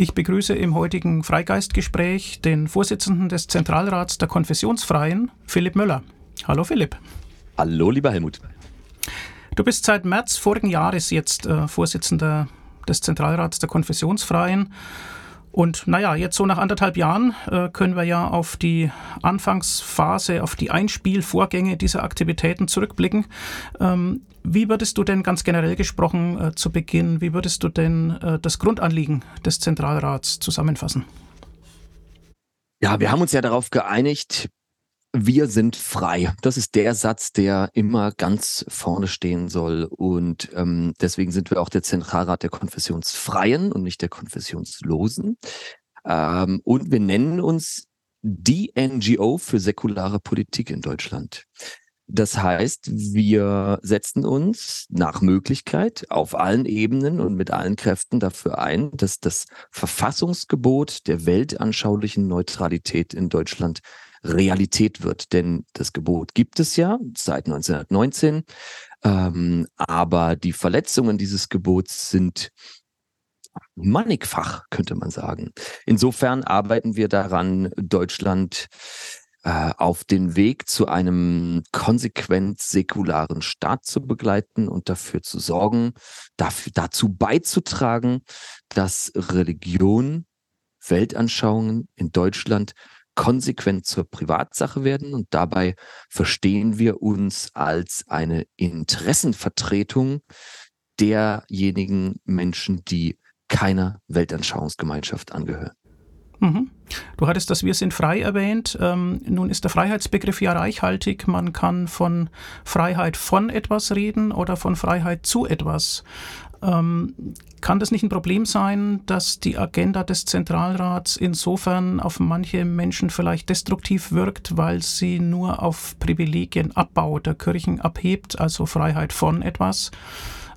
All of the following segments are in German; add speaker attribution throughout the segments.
Speaker 1: Ich begrüße im heutigen Freigeistgespräch den Vorsitzenden des Zentralrats der Konfessionsfreien, Philipp Müller. Hallo Philipp.
Speaker 2: Hallo lieber Helmut.
Speaker 1: Du bist seit März vorigen Jahres jetzt äh, Vorsitzender des Zentralrats der Konfessionsfreien und naja, jetzt so nach anderthalb Jahren äh, können wir ja auf die Anfangsphase, auf die Einspielvorgänge dieser Aktivitäten zurückblicken. Ähm, wie würdest du denn ganz generell gesprochen äh, zu Beginn, wie würdest du denn äh, das Grundanliegen des Zentralrats zusammenfassen?
Speaker 2: Ja, wir haben uns ja darauf geeinigt, wir sind frei. Das ist der Satz, der immer ganz vorne stehen soll. Und ähm, deswegen sind wir auch der Zentralrat der Konfessionsfreien und nicht der Konfessionslosen. Ähm, und wir nennen uns die NGO für säkulare Politik in Deutschland. Das heißt, wir setzen uns nach Möglichkeit auf allen Ebenen und mit allen Kräften dafür ein, dass das Verfassungsgebot der weltanschaulichen Neutralität in Deutschland Realität wird. Denn das Gebot gibt es ja seit 1919, ähm, aber die Verletzungen dieses Gebots sind mannigfach, könnte man sagen. Insofern arbeiten wir daran, Deutschland äh, auf den Weg zu einem konsequent säkularen Staat zu begleiten und dafür zu sorgen, dafür, dazu beizutragen, dass Religion, Weltanschauungen in Deutschland konsequent zur Privatsache werden und dabei verstehen wir uns als eine Interessenvertretung derjenigen Menschen, die keiner Weltanschauungsgemeinschaft angehören.
Speaker 1: Mhm. Du hattest das Wir sind frei erwähnt. Ähm, nun ist der Freiheitsbegriff ja reichhaltig. Man kann von Freiheit von etwas reden oder von Freiheit zu etwas. Ähm, kann das nicht ein Problem sein, dass die Agenda des Zentralrats insofern auf manche Menschen vielleicht destruktiv wirkt, weil sie nur auf Privilegienabbau der Kirchen abhebt, also Freiheit von etwas,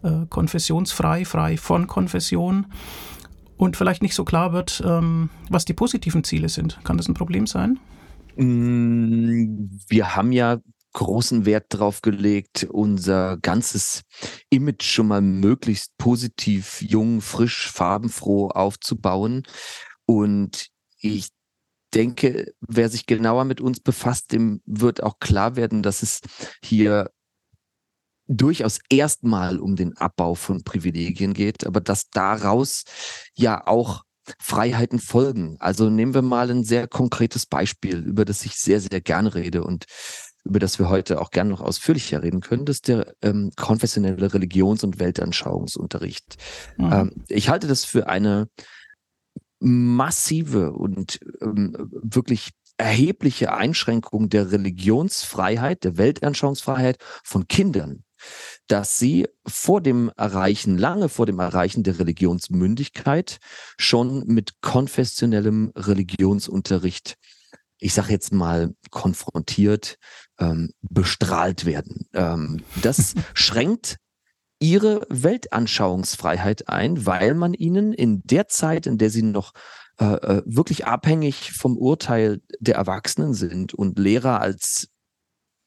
Speaker 1: äh, konfessionsfrei, frei von Konfession? und vielleicht nicht so klar wird, ähm, was die positiven Ziele sind. Kann das ein Problem sein?
Speaker 2: Mm, wir haben ja großen Wert darauf gelegt, unser ganzes Image schon mal möglichst positiv, jung, frisch, farbenfroh aufzubauen. Und ich denke, wer sich genauer mit uns befasst, dem wird auch klar werden, dass es hier durchaus erstmal um den Abbau von Privilegien geht, aber dass daraus ja auch Freiheiten folgen. Also nehmen wir mal ein sehr konkretes Beispiel, über das ich sehr, sehr gerne rede und über das wir heute auch gerne noch ausführlicher reden können, das ist der ähm, konfessionelle Religions- und Weltanschauungsunterricht. Mhm. Ähm, ich halte das für eine massive und ähm, wirklich erhebliche Einschränkung der Religionsfreiheit, der Weltanschauungsfreiheit von Kindern dass sie vor dem Erreichen, lange vor dem Erreichen der Religionsmündigkeit schon mit konfessionellem Religionsunterricht, ich sage jetzt mal, konfrontiert, ähm, bestrahlt werden. Ähm, das schränkt ihre Weltanschauungsfreiheit ein, weil man ihnen in der Zeit, in der sie noch äh, äh wirklich abhängig vom Urteil der Erwachsenen sind und Lehrer als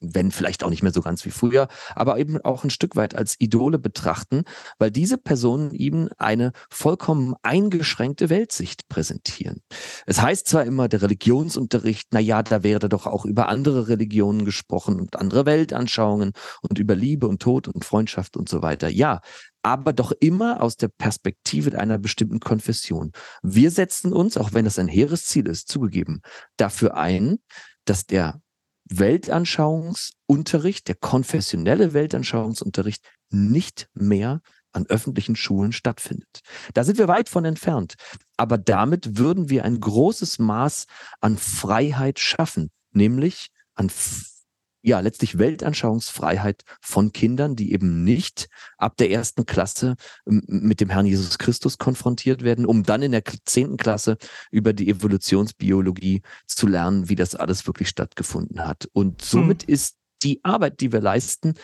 Speaker 2: wenn vielleicht auch nicht mehr so ganz wie früher, aber eben auch ein Stück weit als Idole betrachten, weil diese Personen ihm eine vollkommen eingeschränkte Weltsicht präsentieren. Es heißt zwar immer, der Religionsunterricht, na ja, da wäre doch auch über andere Religionen gesprochen und andere Weltanschauungen und über Liebe und Tod und Freundschaft und so weiter. Ja, aber doch immer aus der Perspektive einer bestimmten Konfession. Wir setzen uns, auch wenn das ein hehres Ziel ist, zugegeben, dafür ein, dass der Weltanschauungsunterricht, der konfessionelle Weltanschauungsunterricht nicht mehr an öffentlichen Schulen stattfindet. Da sind wir weit von entfernt. Aber damit würden wir ein großes Maß an Freiheit schaffen, nämlich an ja, letztlich Weltanschauungsfreiheit von Kindern, die eben nicht ab der ersten Klasse mit dem Herrn Jesus Christus konfrontiert werden, um dann in der zehnten Klasse über die Evolutionsbiologie zu lernen, wie das alles wirklich stattgefunden hat. Und somit hm. ist die Arbeit, die wir leisten,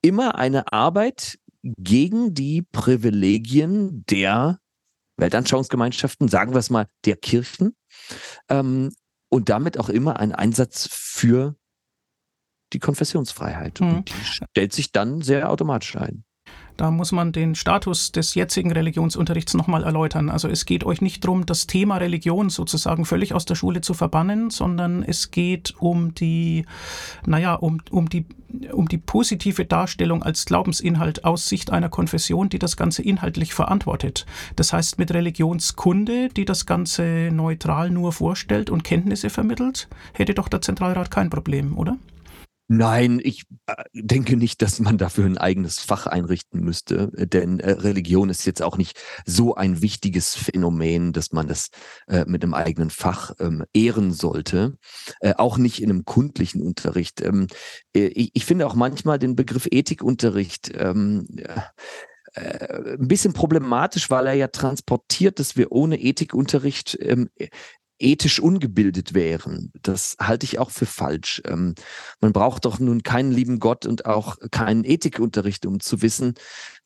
Speaker 2: immer eine Arbeit gegen die Privilegien der Weltanschauungsgemeinschaften, sagen wir es mal, der Kirchen, ähm, und damit auch immer ein Einsatz für die Konfessionsfreiheit. Mhm. Und die stellt sich dann sehr automatisch ein.
Speaker 1: Da muss man den Status des jetzigen Religionsunterrichts nochmal erläutern. Also es geht euch nicht darum, das Thema Religion sozusagen völlig aus der Schule zu verbannen, sondern es geht um die, naja, um, um die um die positive Darstellung als Glaubensinhalt aus Sicht einer Konfession, die das Ganze inhaltlich verantwortet. Das heißt mit Religionskunde, die das Ganze neutral nur vorstellt und Kenntnisse vermittelt, hätte doch der Zentralrat kein Problem, oder?
Speaker 2: Nein, ich äh, denke nicht, dass man dafür ein eigenes Fach einrichten müsste, denn äh, Religion ist jetzt auch nicht so ein wichtiges Phänomen, dass man das äh, mit einem eigenen Fach ähm, ehren sollte, äh, auch nicht in einem kundlichen Unterricht. Ähm, äh, ich, finde auch manchmal den Begriff Ethikunterricht ähm, äh, ein bisschen problematisch, weil er ja transportiert, dass wir ohne Ethikunterricht ethisch ungebildet wären. Das halte ich auch für falsch. Ähm, man braucht doch nun keinen lieben Gott und auch keinen Ethikunterricht, um zu wissen,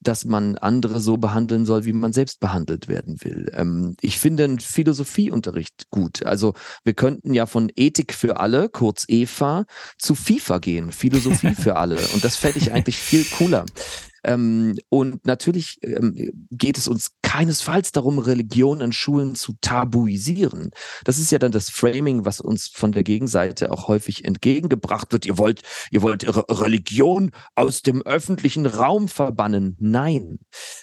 Speaker 2: dass man andere so behandeln soll, wie man selbst behandelt werden will. Ähm, ich finde einen Philosophieunterricht gut. Also wir könnten ja von Ethik für alle, kurz EFA, zu FIFA gehen, Philosophie für alle. Und das fände ich eigentlich viel cooler. Ähm, und natürlich ähm, geht es uns keinesfalls darum, Religion an Schulen zu tabuisieren. Das ist ja dann das Framing, was uns von der Gegenseite auch häufig entgegengebracht wird. Ihr wollt, ihr wollt ihre Religion aus dem öffentlichen Raum verbannen. Nein.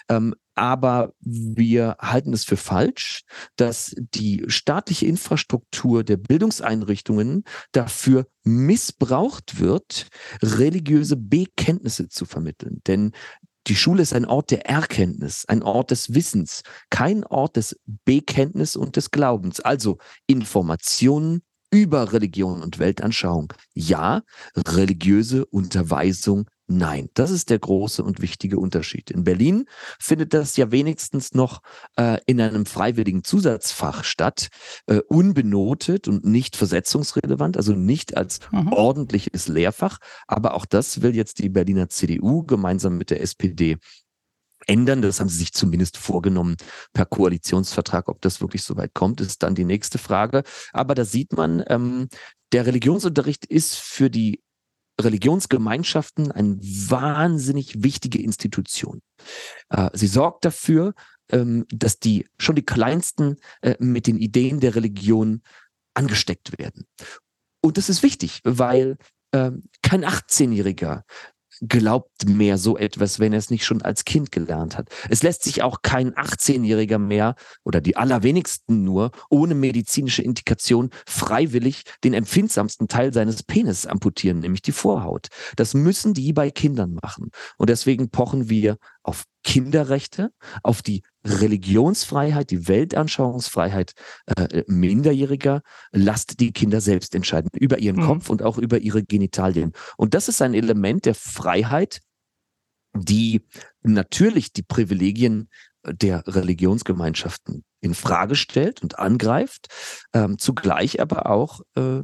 Speaker 2: Ähm, aber wir halten es für falsch, dass die staatliche Infrastruktur der Bildungseinrichtungen dafür missbraucht wird, religiöse Bekenntnisse zu vermitteln. Denn die Schule ist ein Ort der Erkenntnis, ein Ort des Wissens, kein Ort des Bekenntnis und des Glaubens. Also Informationen über Religion und Weltanschauung. Ja, religiöse Unterweisung Nein, das ist der große und wichtige Unterschied. In Berlin findet das ja wenigstens noch äh, in einem freiwilligen Zusatzfach statt, äh, unbenotet und nicht versetzungsrelevant, also nicht als mhm. ordentliches Lehrfach. Aber auch das will jetzt die Berliner CDU gemeinsam mit der SPD ändern. Das haben sie sich zumindest vorgenommen per Koalitionsvertrag. Ob das wirklich so weit kommt, ist dann die nächste Frage. Aber da sieht man, ähm, der Religionsunterricht ist für die Religionsgemeinschaften eine wahnsinnig wichtige Institution. Äh, sie sorgt dafür, ähm, dass die schon die Kleinsten äh, mit den Ideen der Religion angesteckt werden. Und das ist wichtig, weil ähm, kein 18-Jähriger glaubt mehr so etwas, wenn er es nicht schon als Kind gelernt hat. Es lässt sich auch kein 18-Jähriger mehr oder die allerwenigsten nur ohne medizinische Indikation freiwillig den empfindsamsten Teil seines Penis amputieren, nämlich die Vorhaut. Das müssen die bei Kindern machen. Und deswegen pochen wir auf Kinderrechte, auf die Religionsfreiheit, die Weltanschauungsfreiheit äh, Minderjähriger, lasst die Kinder selbst entscheiden über ihren mhm. Kopf und auch über ihre Genitalien. Und das ist ein Element der Freiheit, die natürlich die Privilegien der Religionsgemeinschaften in Frage stellt und angreift, ähm, zugleich aber auch äh,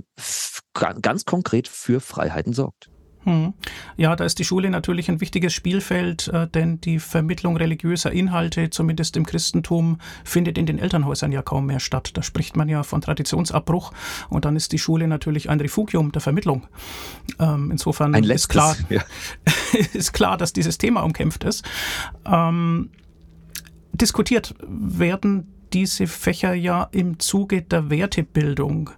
Speaker 2: ganz konkret für Freiheiten sorgt.
Speaker 1: Hm. Ja, da ist die Schule natürlich ein wichtiges Spielfeld, äh, denn die Vermittlung religiöser Inhalte, zumindest im Christentum, findet in den Elternhäusern ja kaum mehr statt. Da spricht man ja von Traditionsabbruch und dann ist die Schule natürlich ein Refugium der Vermittlung. Ähm, insofern
Speaker 2: letztes,
Speaker 1: ist, klar, ja. ist klar, dass dieses Thema umkämpft ist. Ähm, diskutiert werden diese Fächer ja im Zuge der Wertebildung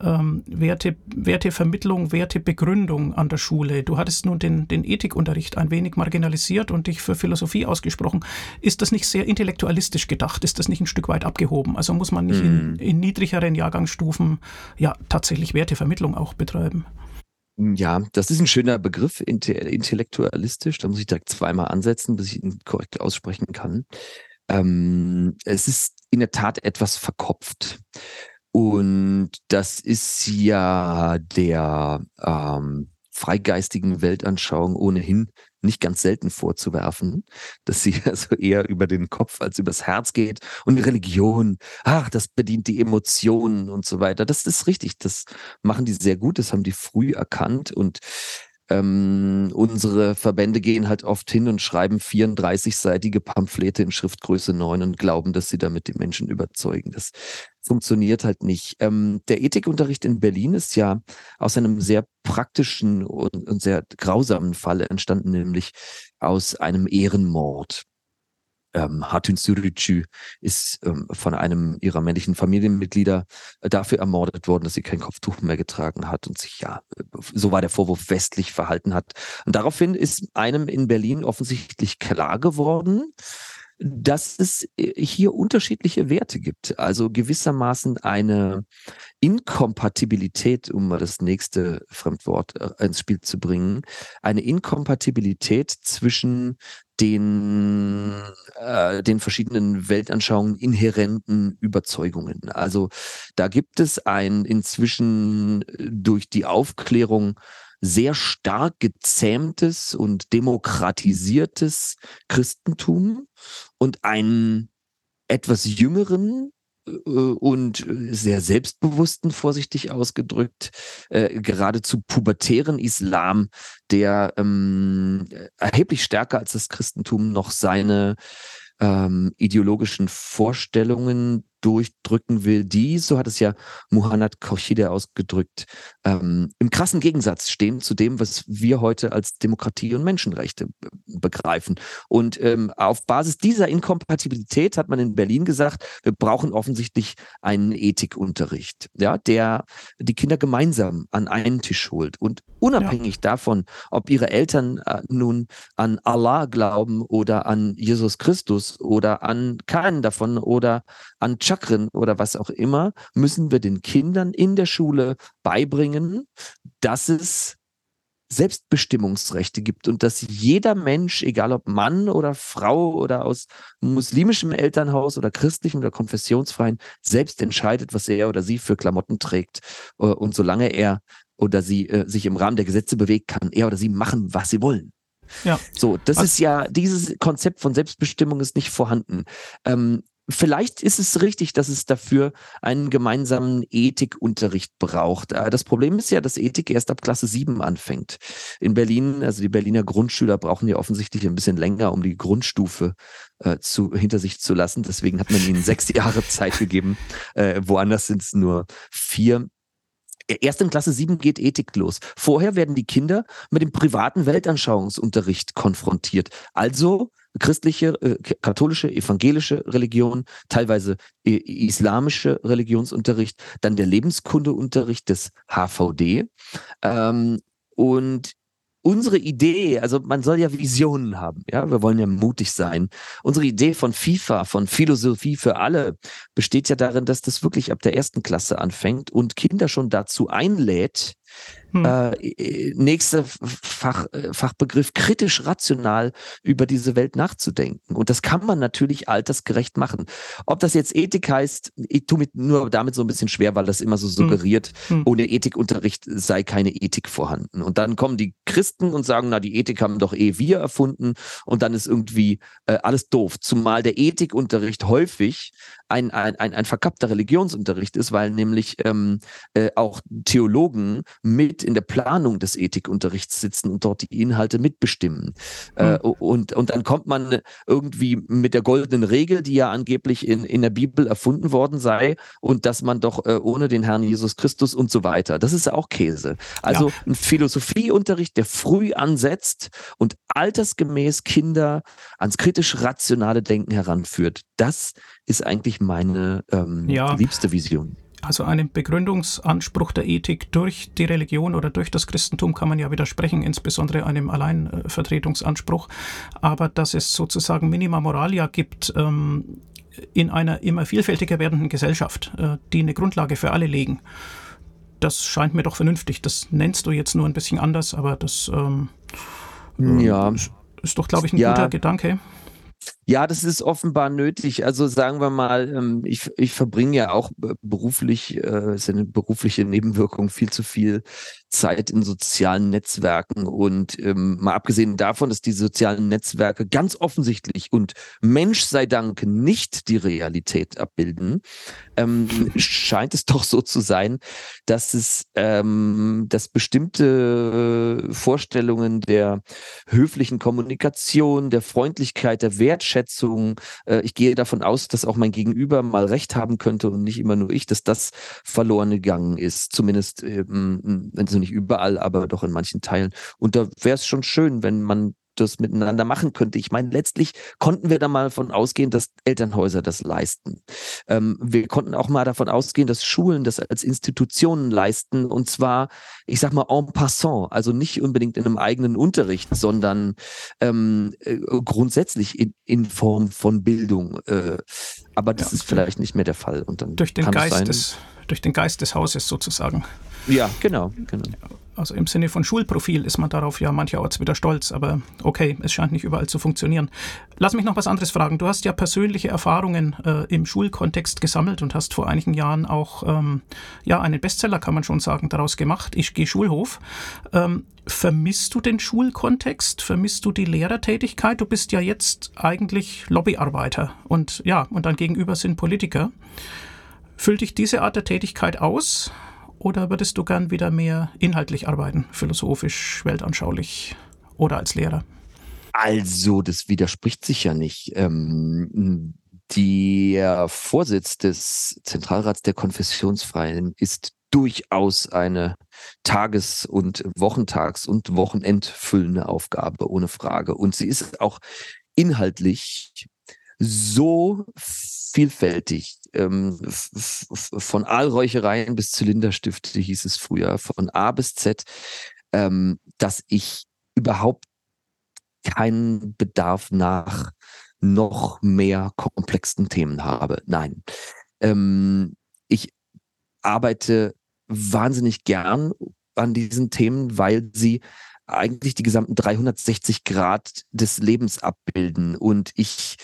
Speaker 1: ähm, Werte, Wertevermittlung, Wertebegründung an der Schule. Du hattest nun den, den Ethikunterricht ein wenig marginalisiert und dich für Philosophie ausgesprochen. Ist das nicht sehr intellektualistisch gedacht? Ist das nicht ein Stück weit abgehoben? Also muss man nicht mm. in, mhm. in niedrigeren Jahrgangsstufen ja tatsächlich Wertevermittlung auch betreiben?
Speaker 2: Ja, das ist ein schöner Begriff, intellektualistisch. Da muss ich direkt zweimal ansetzen, bis ich ihn korrekt aussprechen kann. Ähm, es ist in der Tat etwas verkopft. Und das ist ja der ähm, freigeistigen Weltanschauung ohnehin nicht ganz selten vorzuwerfen, dass sie also eher über den Kopf als übers Herz geht. Und Religion, ach, das bedient die Emotionen und so weiter. Das ist richtig. Das machen die sehr gut. Das haben die früh erkannt. Und ähm, unsere Verbände gehen halt oft hin und schreiben 34-seitige Pamphlete in Schriftgröße 9 und glauben, dass sie damit die Menschen überzeugen. Das funktioniert halt nicht. Ähm, der Ethikunterricht in Berlin ist ja aus einem sehr praktischen und, und sehr grausamen Fall entstanden, nämlich aus einem Ehrenmord. Ähm, Hatun Sürücü ist ähm, von einem ihrer männlichen Familienmitglieder äh, dafür ermordet worden, dass sie kein Kopftuch mehr getragen hat und sich ja, äh, so war der Vorwurf, westlich verhalten hat. Und daraufhin ist einem in Berlin offensichtlich klar geworden, dass es äh, hier unterschiedliche Werte gibt. Also gewissermaßen eine Inkompatibilität, um mal das nächste Fremdwort ins Spiel zu bringen, eine Inkompatibilität zwischen den, äh, den verschiedenen Weltanschauungen inhärenten Überzeugungen. Also da gibt es ein inzwischen durch die Aufklärung sehr stark gezähmtes und demokratisiertes Christentum und einen etwas jüngeren äh, und sehr selbstbewussten, vorsichtig ausgedrückt, äh, geradezu pubertären Islam, der ähm, erheblich stärker als das Christentum noch seine ähm, ideologischen Vorstellungen durchdrücken will, die, so hat es ja Muhammad Khorshide ausgedrückt, ähm, im krassen Gegensatz stehen zu dem, was wir heute als Demokratie und Menschenrechte begreifen. Und ähm, auf Basis dieser Inkompatibilität hat man in Berlin gesagt, wir brauchen offensichtlich einen Ethikunterricht, ja, der die Kinder gemeinsam an einen Tisch holt und unabhängig ja. davon, ob ihre Eltern äh, nun an Allah glauben oder an Jesus Christus oder an keinen davon oder an Chakren oder was auch immer, müssen wir den Kindern in der Schule beibringen, dass es Selbstbestimmungsrechte gibt und dass jeder Mensch, egal ob Mann oder Frau oder aus muslimischem Elternhaus oder christlichen oder konfessionsfreien, selbst entscheidet, was er oder sie für Klamotten trägt. Äh, und solange er oder sie äh, sich im Rahmen der Gesetze bewegt, kann er oder sie machen, was sie wollen. Ja. So, das also, ist ja, dieses Konzept von Selbstbestimmung ist nicht vorhanden. Ähm, Vielleicht ist es richtig, dass es dafür einen gemeinsamen Ethikunterricht braucht. Äh, das Problem ist ja, dass Ethik erst ab Klasse 7 anfängt. In Berlin, also die Berliner Grundschüler brauchen ja offensichtlich ein bisschen länger, um die Grundstufe äh, zu, hinter sich zu lassen. Deswegen hat man ihnen sechs Jahre Zeit gegeben. Äh, woanders sind es nur vier. Erst in Klasse 7 geht Ethik los. Vorher werden die Kinder mit dem privaten Weltanschauungsunterricht konfrontiert. Also christliche, äh, katholische, evangelische Religion, teilweise äh, islamische Religionsunterricht, dann der Lebenskundeunterricht des HVD. Ähm, und unsere Idee, also man soll ja Visionen haben, ja, wir wollen ja mutig sein. Unsere Idee von FIFA, von Philosophie für alle, besteht ja darin, dass das wirklich ab der ersten Klasse anfängt und Kinder schon dazu einlädt, hm. Äh, nächster Fach, äh, Fachbegriff, kritisch rational über diese Welt nachzudenken. Und das kann man natürlich altersgerecht machen. Ob das jetzt Ethik heißt, ich tue mir nur damit so ein bisschen schwer, weil das immer so hm. suggeriert, hm. ohne Ethikunterricht sei keine Ethik vorhanden. Und dann kommen die Christen und sagen, na, die Ethik haben doch eh wir erfunden und dann ist irgendwie äh, alles doof. Zumal der Ethikunterricht häufig ein, ein, ein, ein verkappter Religionsunterricht ist, weil nämlich ähm, äh, auch Theologen mit in der Planung des Ethikunterrichts sitzen und dort die Inhalte mitbestimmen. Mhm. Äh, und, und dann kommt man irgendwie mit der goldenen Regel, die ja angeblich in, in der Bibel erfunden worden sei und dass man doch äh, ohne den Herrn Jesus Christus und so weiter. Das ist auch Käse. Also ja. ein Philosophieunterricht, der früh ansetzt und altersgemäß Kinder ans kritisch-rationale Denken heranführt. Das ist eigentlich meine ähm, ja. liebste Vision.
Speaker 1: Also einem Begründungsanspruch der Ethik durch die Religion oder durch das Christentum kann man ja widersprechen, insbesondere einem Alleinvertretungsanspruch. Aber dass es sozusagen Minima Moralia gibt ähm, in einer immer vielfältiger werdenden Gesellschaft, äh, die eine Grundlage für alle legen, das scheint mir doch vernünftig. Das nennst du jetzt nur ein bisschen anders, aber das ähm, ja. ist doch, glaube ich, ein ja. guter Gedanke.
Speaker 2: Ja, das ist offenbar nötig. Also sagen wir mal, ähm, ich, ich verbringe ja auch beruflich, äh, ist eine berufliche Nebenwirkung, viel zu viel Zeit in sozialen Netzwerken. Und ähm, mal abgesehen davon, dass die sozialen Netzwerke ganz offensichtlich und Mensch sei Dank nicht die Realität abbilden, ähm, scheint es doch so zu sein, dass es, ähm, dass bestimmte Vorstellungen der höflichen Kommunikation, der Freundlichkeit, der Wert Wertschätzung. Äh, ich gehe davon aus, dass auch mein Gegenüber mal recht haben könnte und nicht immer nur ich, dass das verloren gegangen ist. Zumindest, ähm, also nicht überall, aber doch in manchen Teilen. Und da wäre es schon schön, wenn man das miteinander machen könnte. Ich meine, letztlich konnten wir da mal davon ausgehen, dass Elternhäuser das leisten. Ähm, wir konnten auch mal davon ausgehen, dass Schulen das als Institutionen leisten und zwar, ich sag mal, en passant, also nicht unbedingt in einem eigenen Unterricht, sondern ähm, äh, grundsätzlich in, in Form von Bildung. Äh, aber das ja, ist vielleicht nicht mehr der Fall. Und dann
Speaker 1: durch den Geist des durch den Geist des Hauses sozusagen.
Speaker 2: Ja, genau, genau.
Speaker 1: Also im Sinne von Schulprofil ist man darauf ja mancherorts wieder stolz, aber okay, es scheint nicht überall zu funktionieren. Lass mich noch was anderes fragen. Du hast ja persönliche Erfahrungen äh, im Schulkontext gesammelt und hast vor einigen Jahren auch ähm, ja einen Bestseller, kann man schon sagen, daraus gemacht. Ich gehe Schulhof. Ähm, vermisst du den Schulkontext? Vermisst du die Lehrertätigkeit? Du bist ja jetzt eigentlich Lobbyarbeiter und ja, und dann gegenüber sind Politiker. Füllt dich diese Art der Tätigkeit aus? Oder würdest du gern wieder mehr inhaltlich arbeiten, philosophisch, weltanschaulich oder als Lehrer?
Speaker 2: Also, das widerspricht sich ja nicht. Ähm, der Vorsitz des Zentralrats der Konfessionsfreien ist durchaus eine Tages- und Wochentags- und Wochenendfüllende Aufgabe, ohne Frage. Und sie ist auch inhaltlich so vielfältig. Ähm, von Aalräuchereien bis Zylinderstifte hieß es früher, von A bis Z, ähm, dass ich überhaupt keinen Bedarf nach noch mehr komplexen Themen habe. Nein. Ähm, ich arbeite wahnsinnig gern an diesen Themen, weil sie eigentlich die gesamten 360 Grad des Lebens abbilden. Und ich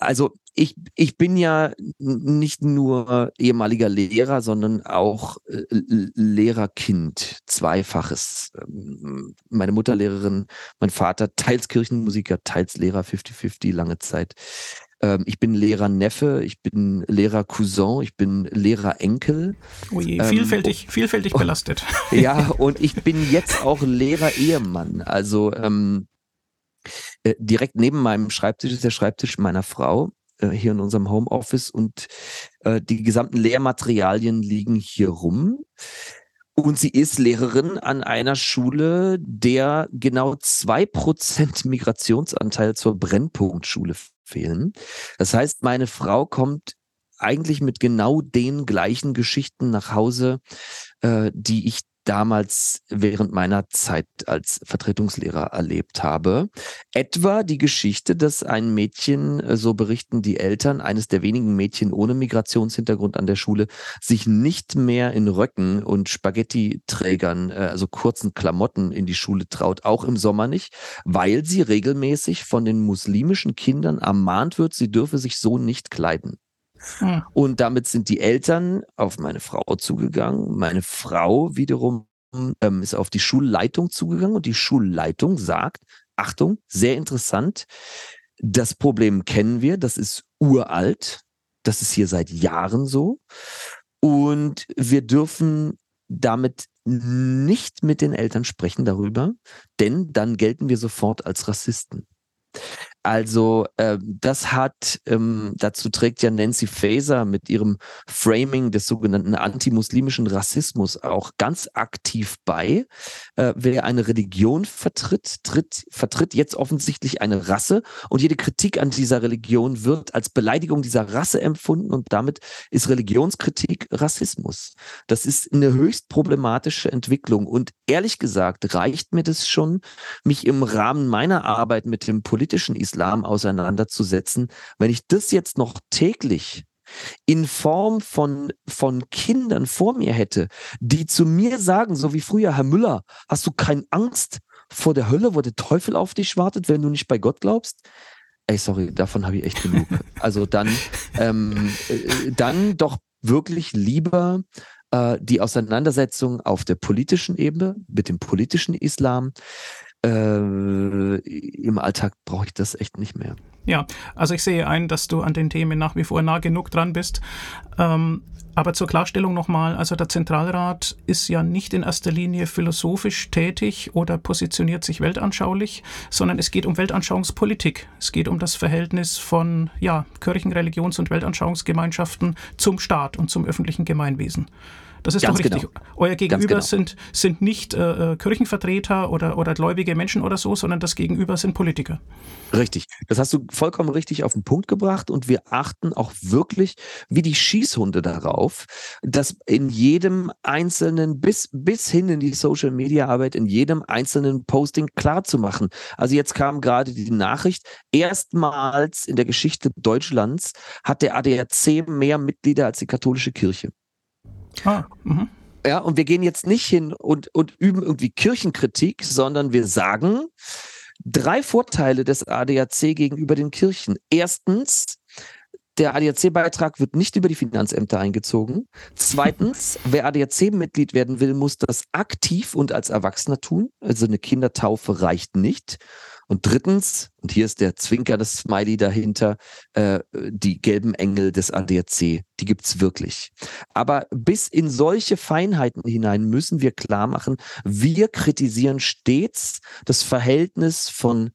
Speaker 2: also ich, ich bin ja nicht nur ehemaliger Lehrer, sondern auch äh, Lehrerkind, zweifaches. Ähm, meine Mutter Lehrerin, mein Vater teils Kirchenmusiker, teils Lehrer 50-50 lange Zeit. Ähm, ich bin Lehrer Neffe, ich bin Lehrer Cousin, ich bin Lehrer Enkel.
Speaker 1: Oh je, vielfältig, ähm, vielfältig belastet.
Speaker 2: Ja, und ich bin jetzt auch Lehrer Ehemann. Also ähm, äh, direkt neben meinem Schreibtisch ist der Schreibtisch meiner Frau äh, hier in unserem Homeoffice und äh, die gesamten Lehrmaterialien liegen hier rum. Und sie ist Lehrerin an einer Schule, der genau zwei Prozent Migrationsanteil zur Brennpunktschule fehlen. Das heißt, meine Frau kommt eigentlich mit genau den gleichen Geschichten nach Hause, äh, die ich damals während meiner Zeit als Vertretungslehrer erlebt habe. Etwa die Geschichte, dass ein Mädchen, äh, so berichten die Eltern, eines der wenigen Mädchen ohne Migrationshintergrund an der Schule, sich nicht mehr in Röcken und Spaghetti-Trägern, äh, also kurzen Klamotten in die Schule traut, auch im Sommer nicht, weil sie regelmäßig von den muslimischen Kindern ermahnt wird, sie dürfe sich so nicht kleiden. Hm. Und damit sind die Eltern auf meine Frau zugegangen. Meine Frau wiederum ähm, ist auf die Schulleitung zugegangen und die Schulleitung sagt, Achtung, sehr interessant, das Problem kennen wir, das ist uralt, das ist hier seit Jahren so und wir dürfen damit nicht mit den Eltern sprechen darüber, denn dann gelten wir sofort als Rassisten. Also äh, das hat, ähm, dazu trägt ja Nancy Faeser mit ihrem Framing des sogenannten antimuslimischen Rassismus auch ganz aktiv bei. Äh, wer eine Religion vertritt, tritt, vertritt jetzt offensichtlich eine Rasse und jede Kritik an dieser Religion wird als Beleidigung dieser Rasse empfunden und damit ist Religionskritik Rassismus. Das ist eine höchst problematische Entwicklung und ehrlich gesagt reicht mir das schon, mich im Rahmen meiner Arbeit mit dem politischen Islam Islam auseinanderzusetzen. Wenn ich das jetzt noch täglich in Form von, von Kindern vor mir hätte, die zu mir sagen, so wie früher, Herr Müller, hast du keine Angst vor der Hölle, wo der Teufel auf dich wartet, wenn du nicht bei Gott glaubst? Ey, sorry, davon habe ich echt genug. Also dann, ähm, äh, dann doch wirklich lieber äh, die Auseinandersetzung auf der politischen Ebene mit dem politischen Islam äh, im Alltag brauche ich das echt nicht mehr.
Speaker 1: Ja, also ich sehe ein, dass du an den Themen nach wie vor nah genug dran bist. Ähm, aber zur Klarstellung nochmal, also der Zentralrat ist ja nicht in erster Linie philosophisch tätig oder positioniert sich weltanschaulich, sondern es geht um Weltanschauungspolitik. Es geht um das Verhältnis von ja, Kirchen-, Religions- und Weltanschauungsgemeinschaften zum Staat und zum öffentlichen Gemeinwesen. Das ist Ganz doch richtig. Genau. Euer Gegenüber genau. sind, sind nicht äh, äh, Kirchenvertreter oder, oder gläubige Menschen oder so, sondern das Gegenüber sind Politiker.
Speaker 2: Richtig. Das hast du vollkommen richtig auf den Punkt gebracht und wir achten auch wirklich wie die Schießhunde darauf, dass in jedem einzelnen, bis, bis hin in die Social Media Arbeit, in jedem einzelnen Posting klar zu machen. Also jetzt kam gerade die Nachricht, erstmals in der Geschichte Deutschlands hat der ADAC mehr Mitglieder als die katholische Kirche. Ah, mhm. Ja, und wir gehen jetzt nicht hin und, und üben irgendwie Kirchenkritik, sondern wir sagen, drei Vorteile des ADAC gegenüber den Kirchen. Erstens, der ADAC-Beitrag wird nicht über die Finanzämter eingezogen. Zweitens, wer ADAC-Mitglied werden will, muss das aktiv und als Erwachsener tun. Also eine Kindertaufe reicht nicht. Und drittens, und hier ist der Zwinker, das Smiley dahinter, äh, die gelben Engel des ADAC, die gibt's wirklich. Aber bis in solche Feinheiten hinein müssen wir klar machen, wir kritisieren stets das Verhältnis von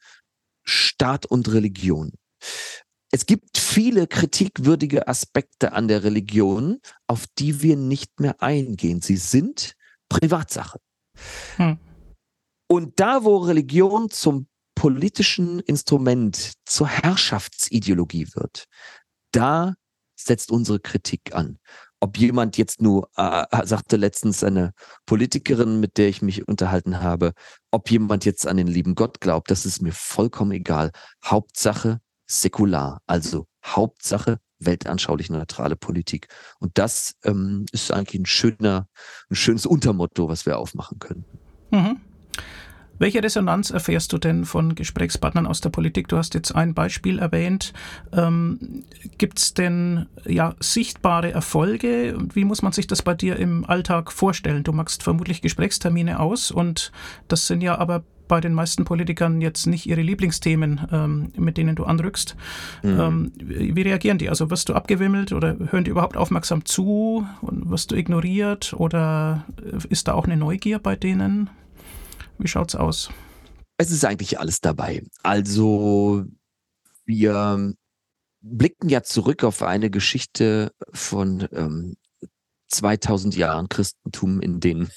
Speaker 2: Staat und Religion. Es gibt viele kritikwürdige Aspekte an der Religion, auf die wir nicht mehr eingehen. Sie sind Privatsache. Hm. Und da, wo Religion zum politischen Instrument zur Herrschaftsideologie wird, da setzt unsere Kritik an. Ob jemand jetzt nur, äh, sagte letztens eine Politikerin, mit der ich mich unterhalten habe, ob jemand jetzt an den lieben Gott glaubt, das ist mir vollkommen egal. Hauptsache säkular, also Hauptsache weltanschaulich neutrale Politik. Und das ähm, ist eigentlich ein schöner, ein schönes Untermotto, was wir aufmachen können.
Speaker 1: Welche Resonanz erfährst du denn von Gesprächspartnern aus der Politik? Du hast jetzt ein Beispiel erwähnt. Ähm, Gibt es denn ja sichtbare Erfolge? Wie muss man sich das bei dir im Alltag vorstellen? Du machst vermutlich Gesprächstermine aus und das sind ja aber bei den meisten Politikern jetzt nicht ihre Lieblingsthemen, ähm, mit denen du anrückst. Mhm. Ähm, wie reagieren die? Also wirst du abgewimmelt oder hören die überhaupt aufmerksam zu? Und wirst du ignoriert oder ist da auch eine Neugier bei denen? Wie schaut's aus?
Speaker 2: Es ist eigentlich alles dabei. Also wir blicken ja zurück auf eine Geschichte von ähm, 2000 Jahren Christentum, in denen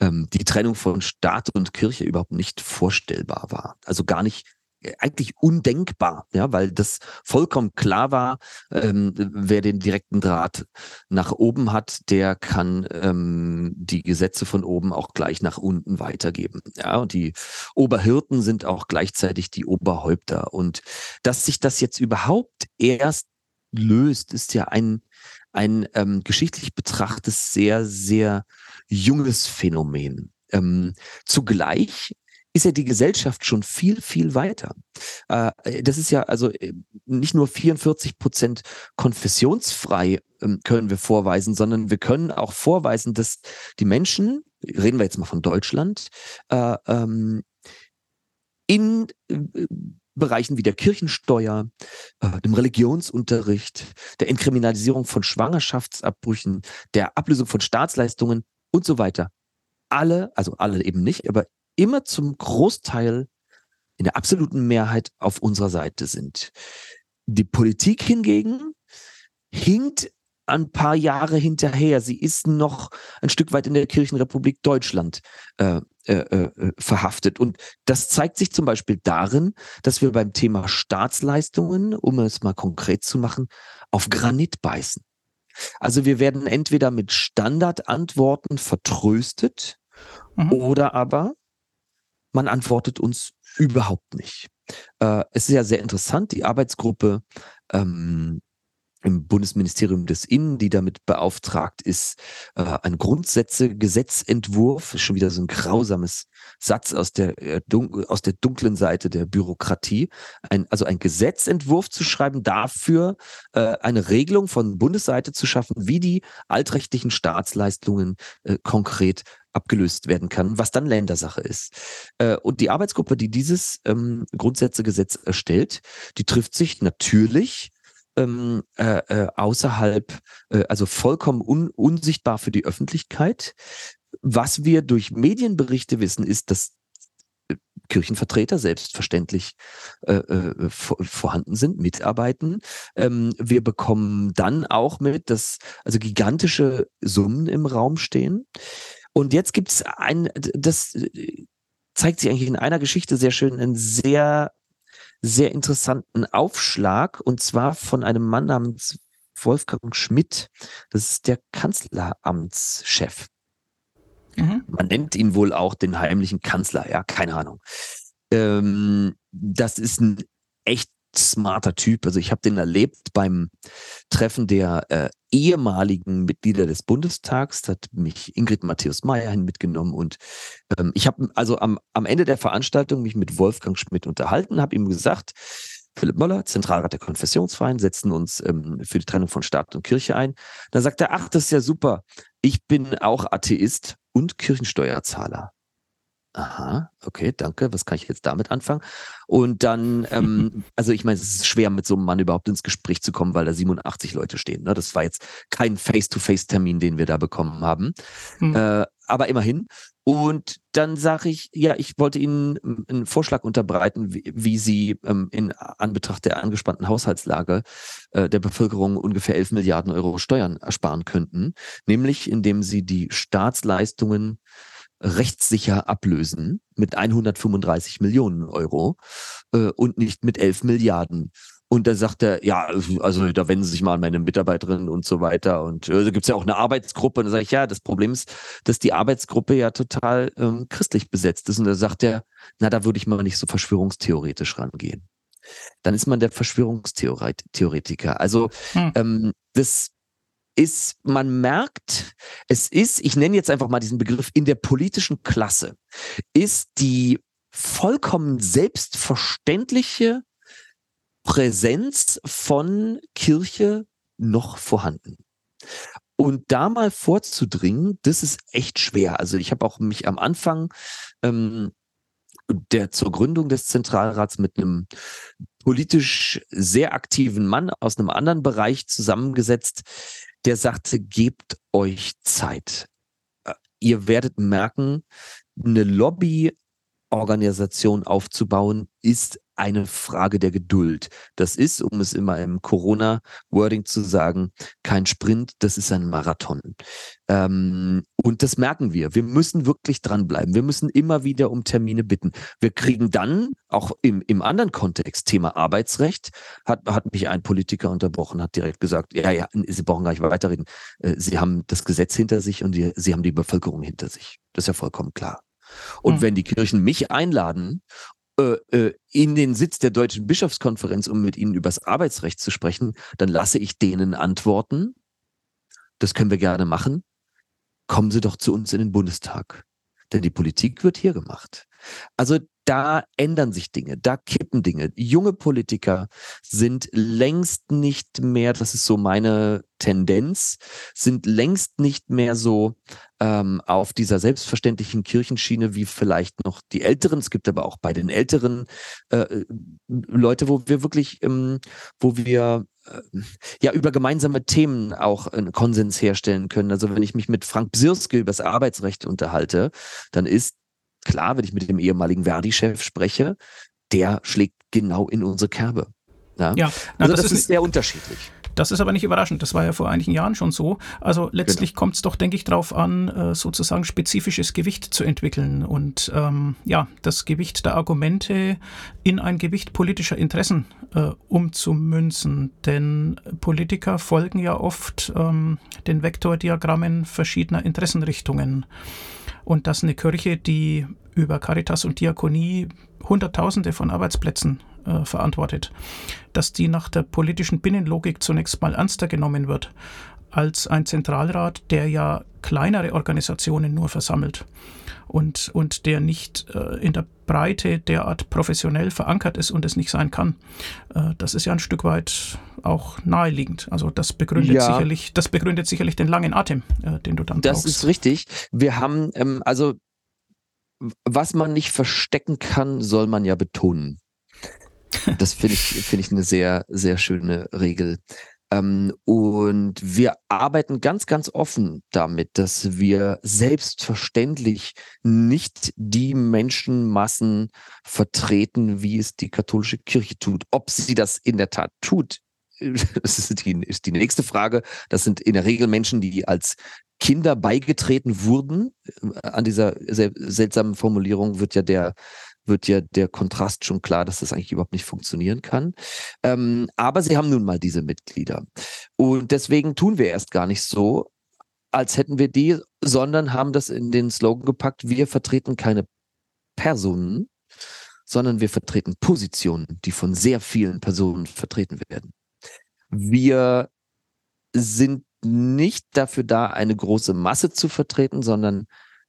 Speaker 2: ähm, die Trennung von Staat und Kirche überhaupt nicht vorstellbar war. Also gar nicht eigentlich undenkbar, ja, weil das vollkommen klar war, ähm, wer den direkten Draht nach oben hat, der kann ähm, die Gesetze von oben auch gleich nach unten weitergeben. Ja, und die Oberhirten sind auch gleichzeitig die Oberhäupter. Und dass sich das jetzt überhaupt erst löst, ist ja ein, ein ähm, geschichtlich betrachtes sehr, sehr junges Phänomen. Ähm, zugleich ist ja die Gesellschaft schon viel, viel weiter. Äh, das ist ja also äh, nicht nur 44 Prozent konfessionsfrei ähm, können wir vorweisen, sondern wir können auch vorweisen, dass die Menschen, reden wir jetzt mal von Deutschland, äh, ähm, in Bereichen wie der Kirchensteuer, dem Religionsunterricht, der Entkriminalisierung von Schwangerschaftsabbrüchen, der Ablösung von Staatsleistungen und so weiter. Alle, also alle eben nicht, aber immer zum Großteil in der absoluten Mehrheit auf unserer Seite sind. Die Politik hingegen hinkt ein paar Jahre hinterher. Sie ist noch ein Stück weit in der Kirchenrepublik Deutschland äh, äh, äh, verhaftet. Und das zeigt sich zum Beispiel darin, dass wir beim Thema Staatsleistungen, um es mal konkret zu machen, auf Granit beißen. Also wir werden entweder mit Standardantworten vertröstet mhm. oder aber man antwortet uns überhaupt nicht. Äh, es ist ja sehr interessant, die Arbeitsgruppe ähm, im Bundesministerium des Innen, die damit beauftragt ist, äh, ein Grundsätze-Gesetzentwurf, schon wieder so ein grausames Satz aus der, äh, aus der dunklen Seite der Bürokratie, ein, also ein Gesetzentwurf zu schreiben, dafür äh, eine Regelung von Bundesseite zu schaffen, wie die altrechtlichen Staatsleistungen äh, konkret abgelöst werden kann, was dann Ländersache ist. Äh, und die Arbeitsgruppe, die dieses ähm, Grundsätzegesetz erstellt, die trifft sich natürlich ähm, äh, äh, außerhalb, äh, also vollkommen un unsichtbar für die Öffentlichkeit. Was wir durch Medienberichte wissen, ist, dass äh, Kirchenvertreter selbstverständlich äh, äh, vorhanden sind, mitarbeiten. Ähm, wir bekommen dann auch mit, dass also gigantische Summen im Raum stehen. Und jetzt gibt es ein, das zeigt sich eigentlich in einer Geschichte sehr schön, einen sehr, sehr interessanten Aufschlag und zwar von einem Mann namens Wolfgang Schmidt. Das ist der Kanzleramtschef. Mhm. Man nennt ihn wohl auch den heimlichen Kanzler, ja, keine Ahnung. Ähm, das ist ein echt smarter Typ. Also ich habe den erlebt beim Treffen der äh, ehemaligen Mitglieder des Bundestags. Da hat mich Ingrid Matthäus Meyer mitgenommen und ähm, ich habe also am, am Ende der Veranstaltung mich mit Wolfgang Schmidt unterhalten, habe ihm gesagt, Philipp Möller, Zentralrat der Konfessionsverein, setzen uns ähm, für die Trennung von Staat und Kirche ein. Da sagt er, ach, das ist ja super. Ich bin auch Atheist und Kirchensteuerzahler aha, okay, danke, was kann ich jetzt damit anfangen? Und dann, ähm, also ich meine, es ist schwer, mit so einem Mann überhaupt ins Gespräch zu kommen, weil da 87 Leute stehen. Ne? Das war jetzt kein Face-to-Face-Termin, den wir da bekommen haben. Mhm. Äh, aber immerhin. Und dann sage ich, ja, ich wollte Ihnen ähm, einen Vorschlag unterbreiten, wie, wie Sie ähm, in Anbetracht der angespannten Haushaltslage äh, der Bevölkerung ungefähr 11 Milliarden Euro Steuern ersparen könnten, nämlich indem Sie die Staatsleistungen rechtssicher ablösen mit 135 Millionen Euro äh, und nicht mit 11 Milliarden. Und da sagt er, ja, also da wenden Sie sich mal an meine Mitarbeiterin und so weiter. Und äh, da gibt es ja auch eine Arbeitsgruppe. Und da sage ich, ja, das Problem ist, dass die Arbeitsgruppe ja total ähm, christlich besetzt ist. Und da sagt er, na, da würde ich mal nicht so verschwörungstheoretisch rangehen. Dann ist man der Verschwörungstheoretiker. Also hm. ähm, das ist, man merkt, es ist, ich nenne jetzt einfach mal diesen Begriff, in der politischen Klasse ist die vollkommen selbstverständliche Präsenz von Kirche noch vorhanden. Und da mal vorzudringen, das ist echt schwer. Also ich habe auch mich am Anfang ähm, der zur Gründung des Zentralrats mit einem politisch sehr aktiven Mann aus einem anderen Bereich zusammengesetzt, der sagte, gebt euch Zeit. Äh, ihr werdet merken, eine Lobbyorganisation aufzubauen, ist eine Frage der Geduld. Das ist, um es immer im Corona-Wording zu sagen, kein Sprint, das ist ein Marathon. Ähm, und das merken wir. Wir müssen wirklich dranbleiben. Wir müssen immer wieder um Termine bitten. Wir kriegen dann, auch im, im anderen Kontext, Thema Arbeitsrecht, hat, hat mich ein Politiker unterbrochen, hat direkt gesagt, ja, ja, Sie brauchen gar nicht weiterreden. Äh, Sie haben das Gesetz hinter sich und die, Sie haben die Bevölkerung hinter sich. Das ist ja vollkommen klar. Und mhm. wenn die Kirchen mich einladen in den Sitz der Deutschen Bischofskonferenz, um mit ihnen über das Arbeitsrecht zu sprechen, dann lasse ich denen antworten. Das können wir gerne machen. Kommen Sie doch zu uns in den Bundestag. Denn die Politik wird hier gemacht. Also da ändern sich Dinge, da kippen Dinge. Junge Politiker sind längst nicht mehr, das ist so meine Tendenz, sind längst nicht mehr so ähm, auf dieser selbstverständlichen Kirchenschiene wie vielleicht noch die Älteren. Es gibt aber auch bei den Älteren äh, Leute, wo wir wirklich, ähm, wo wir äh, ja über gemeinsame Themen auch einen Konsens herstellen können. Also wenn ich mich mit Frank Bsirske über das Arbeitsrecht unterhalte, dann ist klar, wenn ich mit dem ehemaligen Verdi-Chef spreche, der schlägt genau in unsere Kerbe. Ja, ja na, also das, das ist, sehr unterschiedlich.
Speaker 1: Das ist aber nicht überraschend. Das war ja vor einigen Jahren schon so. Also letztlich genau. kommt es doch, denke ich, darauf an, äh, sozusagen spezifisches Gewicht zu entwickeln und ähm, ja, das Gewicht der Argumente in ein Gewicht politischer Interessen äh, umzumünzen. Denn Politiker folgen ja oft ähm, den Vektordiagrammen verschiedener Interessenrichtungen und dass eine Kirche, die über Caritas und Diakonie Hunderttausende von Arbeitsplätzen äh, verantwortet, dass die nach der politischen Binnenlogik zunächst mal ernster genommen wird als ein Zentralrat, der ja kleinere Organisationen nur versammelt und, und der nicht äh, in der Breite derart professionell verankert ist und es nicht sein kann. Äh, das ist ja ein Stück weit auch naheliegend. Also das begründet ja. sicherlich, das begründet sicherlich den langen Atem, äh, den du dann
Speaker 2: das brauchst. Das ist richtig. Wir haben, ähm, also was man nicht verstecken kann, soll man ja betonen. Das finde ich, finde ich eine sehr, sehr schöne Regel. Ähm, und wir arbeiten ganz, ganz offen damit, dass wir selbstverständlich nicht die Menschenmassen vertreten, wie es die katholische Kirche tut. Ob sie das in der Tat tut, das ist die, ist die nächste Frage. Das sind in der Regel Menschen, die als Kinder beigetreten wurden. An dieser seltsamen Formulierung wird ja der wird ja der Kontrast schon klar, dass das eigentlich überhaupt nicht funktionieren kann. Ähm, aber sie haben nun mal diese Mitglieder. Und deswegen tun wir erst gar nicht so, als hätten wir die, sondern haben das in den Slogan gepackt, wir vertreten keine Personen, sondern wir vertreten Positionen, die von sehr vielen Personen vertreten werden. Wir sind nicht dafür da, eine große Masse zu vertreten, sondern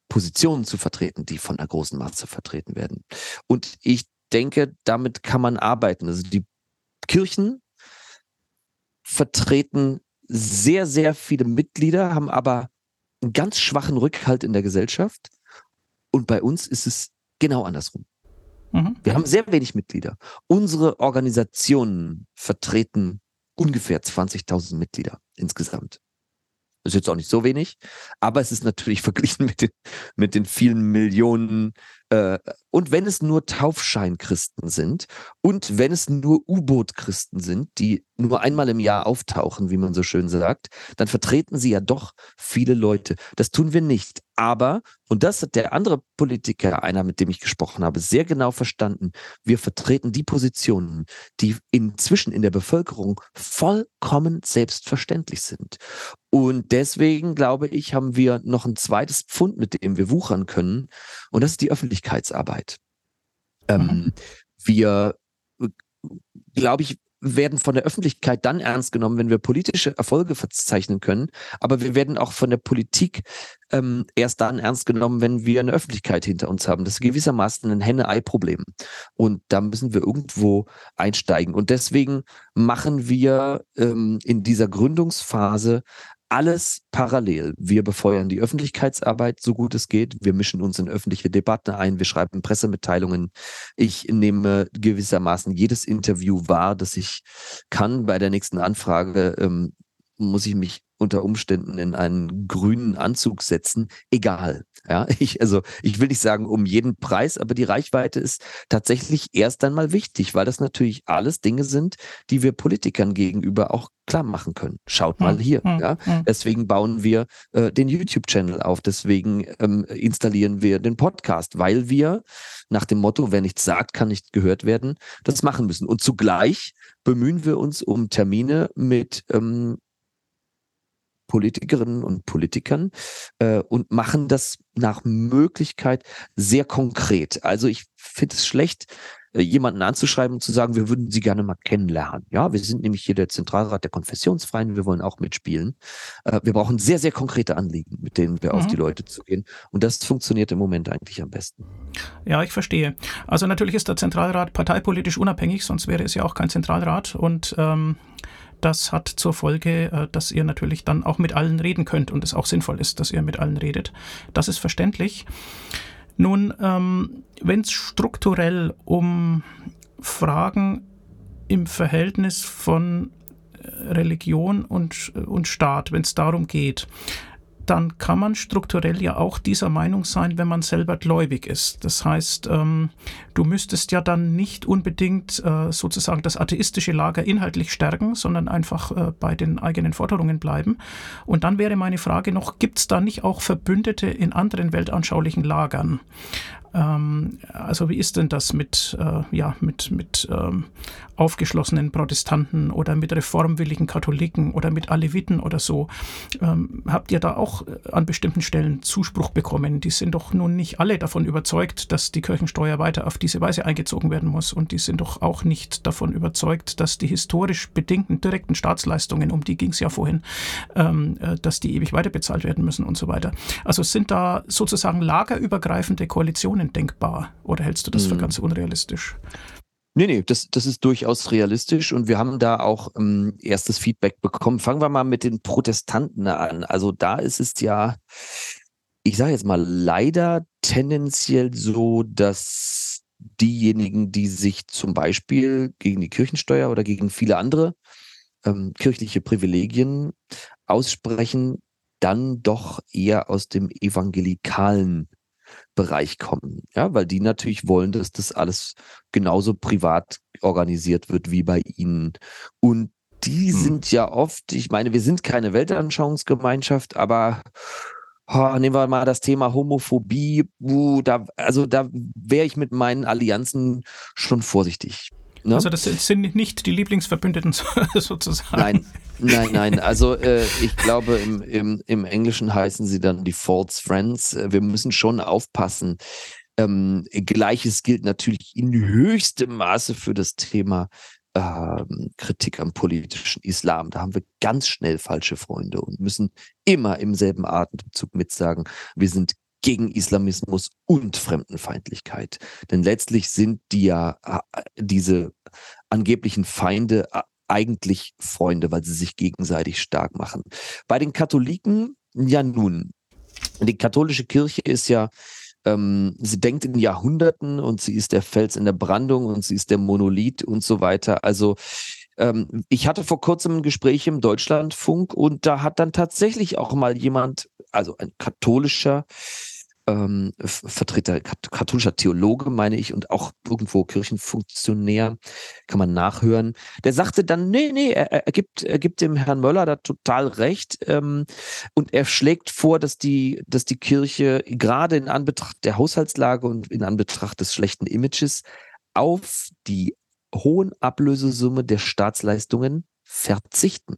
Speaker 2: Positionen zu vertreten, die von einer großen Masse vertreten werden. Und ich denke, damit kann man arbeiten. Also die Kirchen vertreten sehr, sehr viele Mitglieder, haben aber einen ganz schwachen Rückhalt in der Gesellschaft. Und bei uns ist es genau andersrum. Mhm. Wir haben sehr wenig Mitglieder. Unsere Organisationen vertreten ungefähr 20.000 Mitglieder insgesamt. Ist jetzt auch nicht so wenig, aber es ist natürlich verglichen mit den, mit den vielen Millionen äh, und wenn es nur Taufscheinchristen sind und wenn es nur U-Boot-Christen sind, die nur einmal im Jahr auftauchen, wie man so schön sagt, dann vertreten sie ja doch viele Leute. Das tun wir nicht. Aber, und das hat der andere Politiker, einer, mit dem ich gesprochen habe, sehr genau verstanden, wir vertreten die Positionen, die inzwischen in der Bevölkerung vollkommen selbstverständlich sind. Und deswegen, glaube ich, haben wir noch ein zweites Pfund, mit dem wir wuchern können. Und das ist die Öffentlichkeitsarbeit. Ähm. Wir, glaube ich, werden von der Öffentlichkeit dann ernst genommen, wenn wir politische Erfolge verzeichnen können. Aber wir werden auch von der Politik ähm, erst dann ernst genommen, wenn wir eine Öffentlichkeit hinter uns haben. Das ist gewissermaßen ein Henne-Ei-Problem. Und da müssen wir irgendwo einsteigen. Und deswegen machen wir ähm, in dieser Gründungsphase alles parallel. Wir befeuern die Öffentlichkeitsarbeit so gut es geht. Wir mischen uns in öffentliche Debatten ein. Wir schreiben Pressemitteilungen. Ich nehme gewissermaßen jedes Interview wahr, das ich kann. Bei der nächsten Anfrage ähm, muss ich mich unter Umständen in einen grünen Anzug setzen, egal. Ja, ich, also ich will nicht sagen um jeden Preis, aber die Reichweite ist tatsächlich erst einmal wichtig, weil das natürlich alles Dinge sind, die wir Politikern gegenüber auch klar machen können. Schaut mal hm, hier. Hm, ja, hm. deswegen bauen wir äh, den YouTube-Channel auf, deswegen ähm, installieren wir den Podcast, weil wir nach dem Motto, wer nichts sagt, kann nicht gehört werden, das machen müssen. Und zugleich bemühen wir uns um Termine mit ähm, Politikerinnen und Politikern äh, und machen das nach Möglichkeit sehr konkret. Also ich finde es schlecht, äh, jemanden anzuschreiben und zu sagen, wir würden sie gerne mal kennenlernen. Ja, wir sind nämlich hier der Zentralrat der Konfessionsfreien, wir wollen auch mitspielen. Äh, wir brauchen sehr, sehr konkrete Anliegen, mit denen wir mhm. auf die Leute zugehen. Und das funktioniert im Moment eigentlich am besten.
Speaker 1: Ja, ich verstehe. Also natürlich ist der Zentralrat parteipolitisch unabhängig, sonst wäre es ja auch kein Zentralrat. Und ähm, das hat zur Folge, äh, dass ihr natürlich dann auch mit allen reden könnt und es auch sinnvoll ist, dass ihr mit allen redet. Das ist verständlich. Nun, ähm, wenn es strukturell um Fragen im Verhältnis von äh, Religion und, äh, und Staat, wenn es darum geht, dann kann man strukturell ja auch dieser Meinung sein, wenn man selber gläubig ist. Das heißt, ähm, du müsstest ja dann nicht unbedingt äh, sozusagen das atheistische Lager inhaltlich stärken, sondern einfach äh, bei den eigenen Forderungen bleiben. Und dann wäre meine Frage noch, gibt es da nicht auch Verbündete in anderen weltanschaulichen Lagern? Ähm, also wie ist denn das mit, äh, ja, mit, mit ähm, aufgeschlossenen Protestanten oder mit reformwilligen Katholiken oder mit Aleviten oder so? Ähm, habt ihr da auch an bestimmten Stellen Zuspruch bekommen? Die sind doch nun nicht alle davon überzeugt, dass die Kirchensteuer weiter auf diese Weise eingezogen werden muss und die sind doch auch nicht davon überzeugt, dass die historisch bedingten direkten Staatsleistungen, um die ging es ja vorhin, ähm, äh, dass die ewig weiter bezahlt werden müssen und so weiter. Also sind da sozusagen lagerübergreifende Koalitionen denkbar oder hältst du das mhm. für ganz unrealistisch?
Speaker 2: Nee, nee, das, das ist durchaus realistisch und wir haben da auch ähm, erstes Feedback bekommen. Fangen wir mal mit den Protestanten an. Also da ist es ja, ich sage jetzt mal leider tendenziell so, dass diejenigen, die sich zum Beispiel gegen die Kirchensteuer oder gegen viele andere ähm, kirchliche Privilegien aussprechen, dann doch eher aus dem evangelikalen Bereich kommen. Ja, weil die natürlich wollen, dass das alles genauso privat organisiert wird wie bei ihnen. Und die hm. sind ja oft, ich meine, wir sind keine Weltanschauungsgemeinschaft, aber oh, nehmen wir mal das Thema Homophobie. Uh, da, also da wäre ich mit meinen Allianzen schon vorsichtig.
Speaker 1: Ne? Also das sind nicht die Lieblingsverbündeten sozusagen.
Speaker 2: Nein, nein, nein. Also äh, ich glaube, im, im, im Englischen heißen sie dann die False Friends. Äh, wir müssen schon aufpassen. Ähm, Gleiches gilt natürlich in höchstem Maße für das Thema ähm, Kritik am politischen Islam. Da haben wir ganz schnell falsche Freunde und müssen immer im selben Atemzug mitsagen, wir sind gegen Islamismus und Fremdenfeindlichkeit. Denn letztlich sind die ja äh, diese angeblichen Feinde äh, eigentlich Freunde, weil sie sich gegenseitig stark machen. Bei den Katholiken, ja nun, die katholische Kirche ist ja, ähm, sie denkt in Jahrhunderten und sie ist der Fels in der Brandung und sie ist der Monolith und so weiter. Also ähm, ich hatte vor kurzem ein Gespräch im Deutschlandfunk und da hat dann tatsächlich auch mal jemand, also ein katholischer ähm, Vertreter, katholischer Theologe, meine ich, und auch irgendwo Kirchenfunktionär, kann man nachhören. Der sagte dann, nee, nee, er, er, gibt, er gibt dem Herrn Möller da total recht. Ähm, und er schlägt vor, dass die, dass die Kirche gerade in Anbetracht der Haushaltslage und in Anbetracht des schlechten Images auf die hohen Ablösesumme der Staatsleistungen verzichten.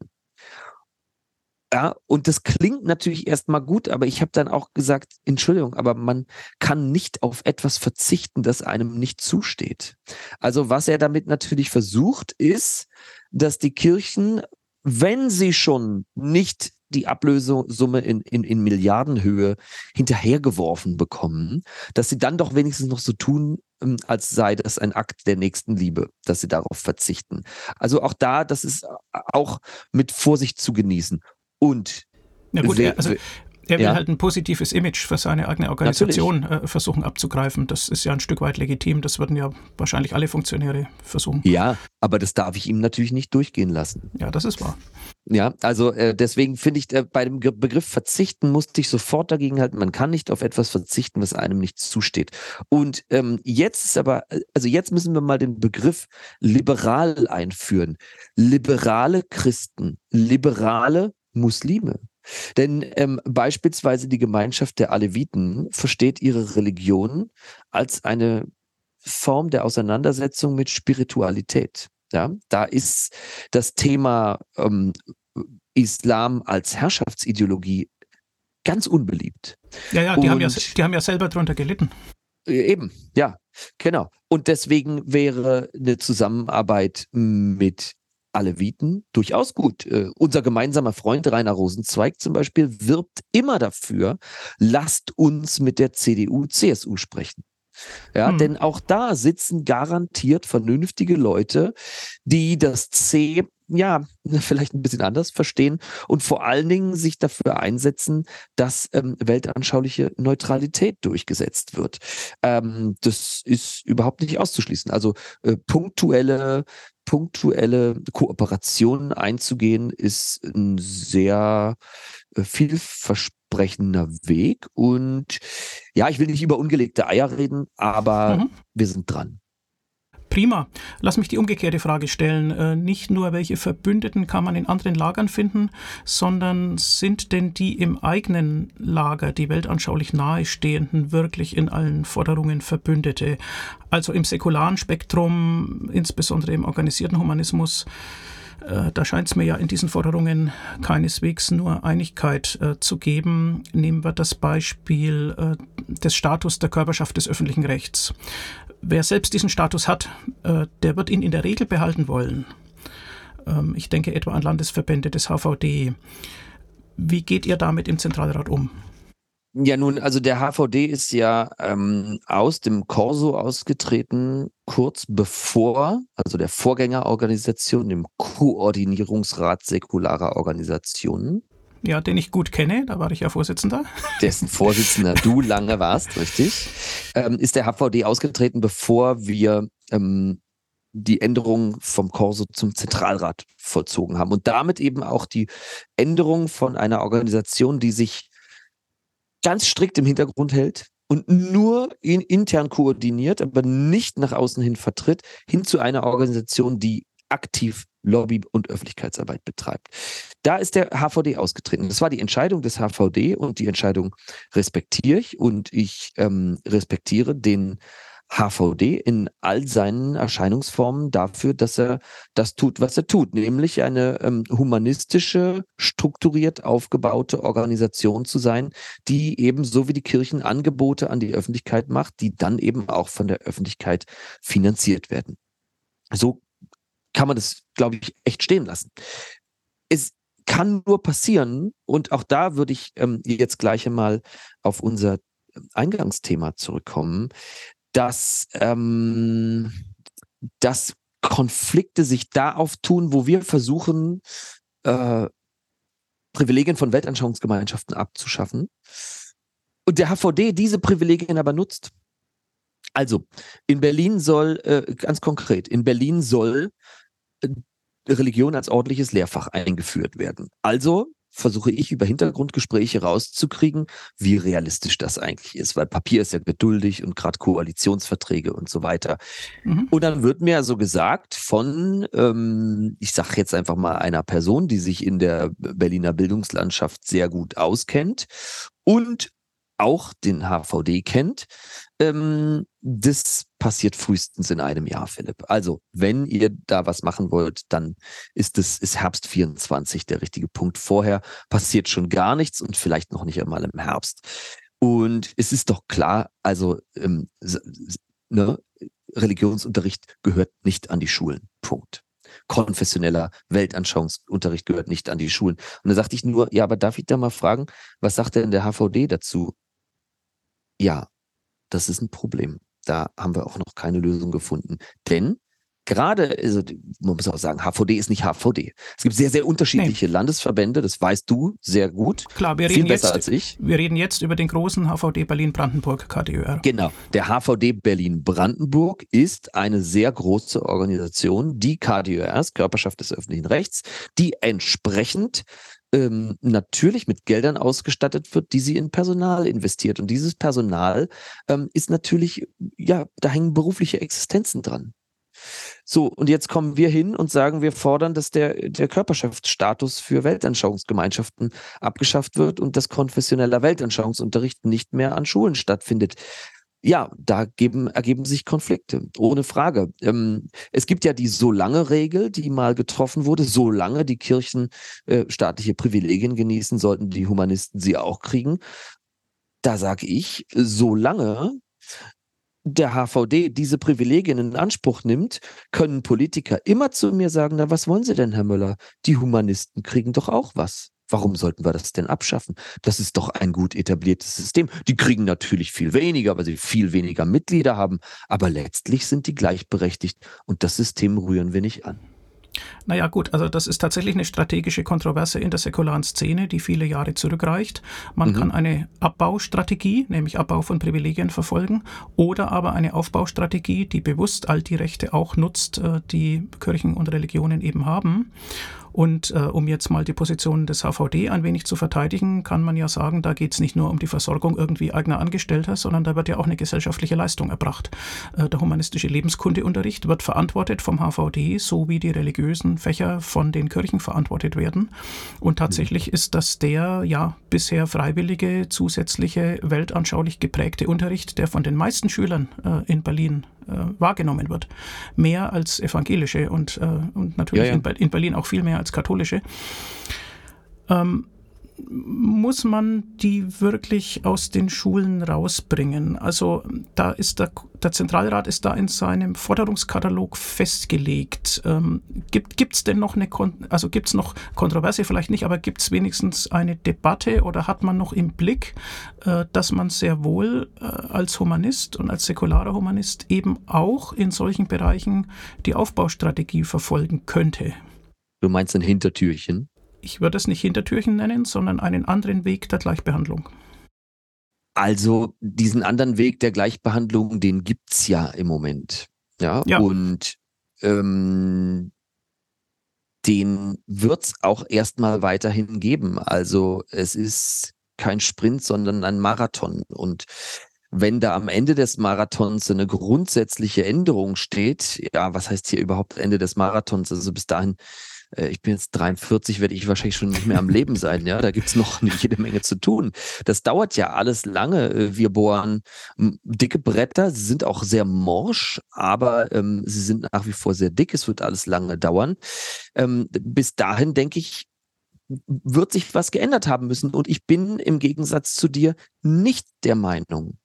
Speaker 2: Ja, und das klingt natürlich erstmal gut, aber ich habe dann auch gesagt, Entschuldigung, aber man kann nicht auf etwas verzichten, das einem nicht zusteht. Also was er damit natürlich versucht, ist, dass die Kirchen, wenn sie schon nicht die Ablösesumme in, in, in Milliardenhöhe hinterhergeworfen bekommen, dass sie dann doch wenigstens noch so tun, ähm, als sei das ein Akt der nächsten Liebe, dass sie darauf verzichten. Also auch da, das ist auch mit Vorsicht zu genießen. Und
Speaker 1: ja gut, er, also er will ja. halt ein positives Image für seine eigene Organisation äh, versuchen abzugreifen. Das ist ja ein Stück weit legitim. Das würden ja wahrscheinlich alle Funktionäre versuchen.
Speaker 2: Ja, aber das darf ich ihm natürlich nicht durchgehen lassen.
Speaker 1: Ja, das ist wahr.
Speaker 2: Ja, also äh, deswegen finde ich, äh, bei dem Begriff verzichten musste ich sofort dagegen halten. Man kann nicht auf etwas verzichten, was einem nicht zusteht. Und ähm, jetzt ist aber, äh, also jetzt müssen wir mal den Begriff liberal einführen. Liberale Christen, liberale Muslime. Denn ähm, beispielsweise die Gemeinschaft der Aleviten versteht ihre Religion als eine Form der Auseinandersetzung mit Spiritualität. Ja, da ist das Thema ähm, Islam als Herrschaftsideologie ganz unbeliebt.
Speaker 1: Ja, ja, die, haben ja, die haben ja selber darunter gelitten.
Speaker 2: Äh, eben, ja, genau. Und deswegen wäre eine Zusammenarbeit mit Aleviten durchaus gut. Äh, unser gemeinsamer Freund Rainer Rosenzweig zum Beispiel wirbt immer dafür, lasst uns mit der CDU, CSU sprechen. Ja, hm. denn auch da sitzen garantiert vernünftige Leute, die das C ja, vielleicht ein bisschen anders verstehen und vor allen Dingen sich dafür einsetzen, dass ähm, weltanschauliche Neutralität durchgesetzt wird. Ähm, das ist überhaupt nicht auszuschließen. Also äh, punktuelle punktuelle Kooperationen einzugehen, ist ein sehr äh, vielversprechender Weg. Und ja, ich will nicht über ungelegte Eier reden, aber mhm. wir sind dran.
Speaker 1: Prima. Lass mich die umgekehrte Frage stellen. Äh, nicht nur, welche Verbündeten kann man in anderen Lagern finden, sondern sind denn die im eigenen Lager, die weltanschaulich nahestehenden, wirklich in allen Forderungen Verbündete? Also im säkularen Spektrum, insbesondere im organisierten Humanismus, da scheint es mir ja in diesen Forderungen keineswegs nur Einigkeit äh, zu geben. Nehmen wir das Beispiel äh, des Status der Körperschaft des öffentlichen Rechts. Wer selbst diesen Status hat, äh, der wird ihn in der Regel behalten wollen. Ähm, ich denke etwa an Landesverbände des HVD. Wie geht ihr damit im Zentralrat um?
Speaker 2: Ja, nun, also der HVD ist ja ähm, aus dem Corso ausgetreten, kurz bevor, also der Vorgängerorganisation, dem Koordinierungsrat säkularer Organisationen.
Speaker 1: Ja, den ich gut kenne, da war ich ja Vorsitzender.
Speaker 2: Dessen Vorsitzender du lange warst, richtig. Ähm, ist der HVD ausgetreten, bevor wir ähm, die Änderung vom Corso zum Zentralrat vollzogen haben und damit eben auch die Änderung von einer Organisation, die sich ganz strikt im Hintergrund hält und nur ihn intern koordiniert, aber nicht nach außen hin vertritt, hin zu einer Organisation, die aktiv Lobby- und Öffentlichkeitsarbeit betreibt. Da ist der HVD ausgetreten. Das war die Entscheidung des HVD und die Entscheidung respektiere ich und ich ähm, respektiere den HVD in all seinen Erscheinungsformen dafür, dass er das tut, was er tut, nämlich eine ähm, humanistische, strukturiert aufgebaute Organisation zu sein, die eben so wie die Kirchen Angebote an die Öffentlichkeit macht, die dann eben auch von der Öffentlichkeit finanziert werden. So kann man das, glaube ich, echt stehen lassen. Es kann nur passieren, und auch da würde ich ähm, jetzt gleich einmal auf unser Eingangsthema zurückkommen, dass, ähm, dass Konflikte sich da auftun, wo wir versuchen, äh, Privilegien von Weltanschauungsgemeinschaften abzuschaffen. Und der HVD diese Privilegien aber nutzt. Also, in Berlin soll, äh, ganz konkret, in Berlin soll äh, Religion als ordentliches Lehrfach eingeführt werden. Also versuche ich über Hintergrundgespräche rauszukriegen, wie realistisch das eigentlich ist, weil Papier ist ja geduldig und gerade Koalitionsverträge und so weiter. Mhm. Und dann wird mir so gesagt von, ähm, ich sage jetzt einfach mal einer Person, die sich in der Berliner Bildungslandschaft sehr gut auskennt und auch den HVD kennt, ähm, das passiert frühestens in einem Jahr, Philipp. Also, wenn ihr da was machen wollt, dann ist es ist Herbst 24 der richtige Punkt. Vorher passiert schon gar nichts und vielleicht noch nicht einmal im Herbst. Und es ist doch klar, also ähm, ne, Religionsunterricht gehört nicht an die Schulen. Punkt konfessioneller Weltanschauungsunterricht gehört nicht an die Schulen. Und da sagte ich nur, ja, aber darf ich da mal fragen, was sagt denn der HVD dazu? Ja, das ist ein Problem. Da haben wir auch noch keine Lösung gefunden. Denn gerade, also man muss auch sagen, HVD ist nicht HVD. Es gibt sehr, sehr unterschiedliche nee. Landesverbände, das weißt du sehr gut.
Speaker 1: Klar, wir reden, jetzt, als ich. wir reden jetzt über den großen HVD Berlin-Brandenburg, KDÖR.
Speaker 2: Genau, der HVD Berlin-Brandenburg ist eine sehr große Organisation, die KDÖRs, Körperschaft des öffentlichen Rechts, die entsprechend ähm, natürlich mit Geldern ausgestattet wird, die sie in Personal investiert. Und dieses Personal ähm, ist natürlich, ja, da hängen berufliche Existenzen dran. So, und jetzt kommen wir hin und sagen, wir fordern, dass der, der Körperschaftsstatus für Weltanschauungsgemeinschaften abgeschafft wird und dass konfessioneller Weltanschauungsunterricht nicht mehr an Schulen stattfindet ja, da geben, ergeben sich Konflikte, ohne Frage. Ähm, es gibt ja die so lange Regel, die mal getroffen wurde, solange die Kirchen äh, staatliche Privilegien genießen, sollten die Humanisten sie auch kriegen. Da sage ich, solange der HVD diese Privilegien in Anspruch nimmt, können Politiker immer zu mir sagen, na, was wollen Sie denn, Herr Müller? Die Humanisten kriegen doch auch was. Warum sollten wir das denn abschaffen? Das ist doch ein gut etabliertes System. Die kriegen natürlich viel weniger, weil sie viel weniger Mitglieder haben, aber letztlich sind die gleichberechtigt und das System rühren wir nicht an.
Speaker 1: Naja gut, also das ist tatsächlich eine strategische Kontroverse in der säkularen Szene, die viele Jahre zurückreicht. Man mhm. kann eine Abbaustrategie, nämlich Abbau von Privilegien verfolgen, oder aber eine Aufbaustrategie, die bewusst all die Rechte auch nutzt, äh, die Kirchen und Religionen eben haben. Und äh, um jetzt mal die Position des HVD ein wenig zu verteidigen, kann man ja sagen, da geht es nicht nur um die Versorgung irgendwie eigener Angestellter, sondern da wird ja auch eine gesellschaftliche Leistung erbracht. Äh, der humanistische Lebenskundeunterricht wird verantwortet vom HVD, so wie die religiösen Fächer von den Kirchen verantwortet werden. Und tatsächlich mhm. ist das der ja bisher freiwillige, zusätzliche, weltanschaulich geprägte Unterricht, der von den meisten Schülern äh, in Berlin äh, wahrgenommen wird. Mehr als evangelische und, äh, und natürlich ja, ja. In, in, Berlin auch viel mehr als katholische. Ähm, muss man die wirklich aus den Schulen rausbringen? Also da ist der, der Zentralrat ist da in seinem Forderungskatalog festgelegt. Ähm, gibt es denn noch eine, also gibt es noch Kontroverse vielleicht nicht, aber gibt es wenigstens eine Debatte oder hat man noch im Blick, äh, dass man sehr wohl äh, als Humanist und als säkularer Humanist eben auch in solchen Bereichen die Aufbaustrategie verfolgen könnte?
Speaker 2: Du meinst ein Hintertürchen?
Speaker 1: ich würde es nicht Hintertürchen nennen, sondern einen anderen Weg der Gleichbehandlung.
Speaker 2: Also diesen anderen Weg der Gleichbehandlung, den gibt es ja im Moment. Ja, ja. und ähm, den wird es auch erstmal weiterhin geben. Also es ist kein Sprint, sondern ein Marathon. Und wenn da am Ende des Marathons eine grundsätzliche Änderung steht, ja, was heißt hier überhaupt Ende des Marathons? Also bis dahin ich bin jetzt 43, werde ich wahrscheinlich schon nicht mehr am Leben sein. Ja, da gibt's noch jede Menge zu tun. Das dauert ja alles lange. Äh, wir bohren dicke Bretter, sie sind auch sehr morsch, aber ähm, sie sind nach wie vor sehr dick. Es wird alles lange dauern. Ähm, bis dahin, denke ich, wird sich was geändert haben müssen. Und ich bin im Gegensatz zu dir nicht der Meinung,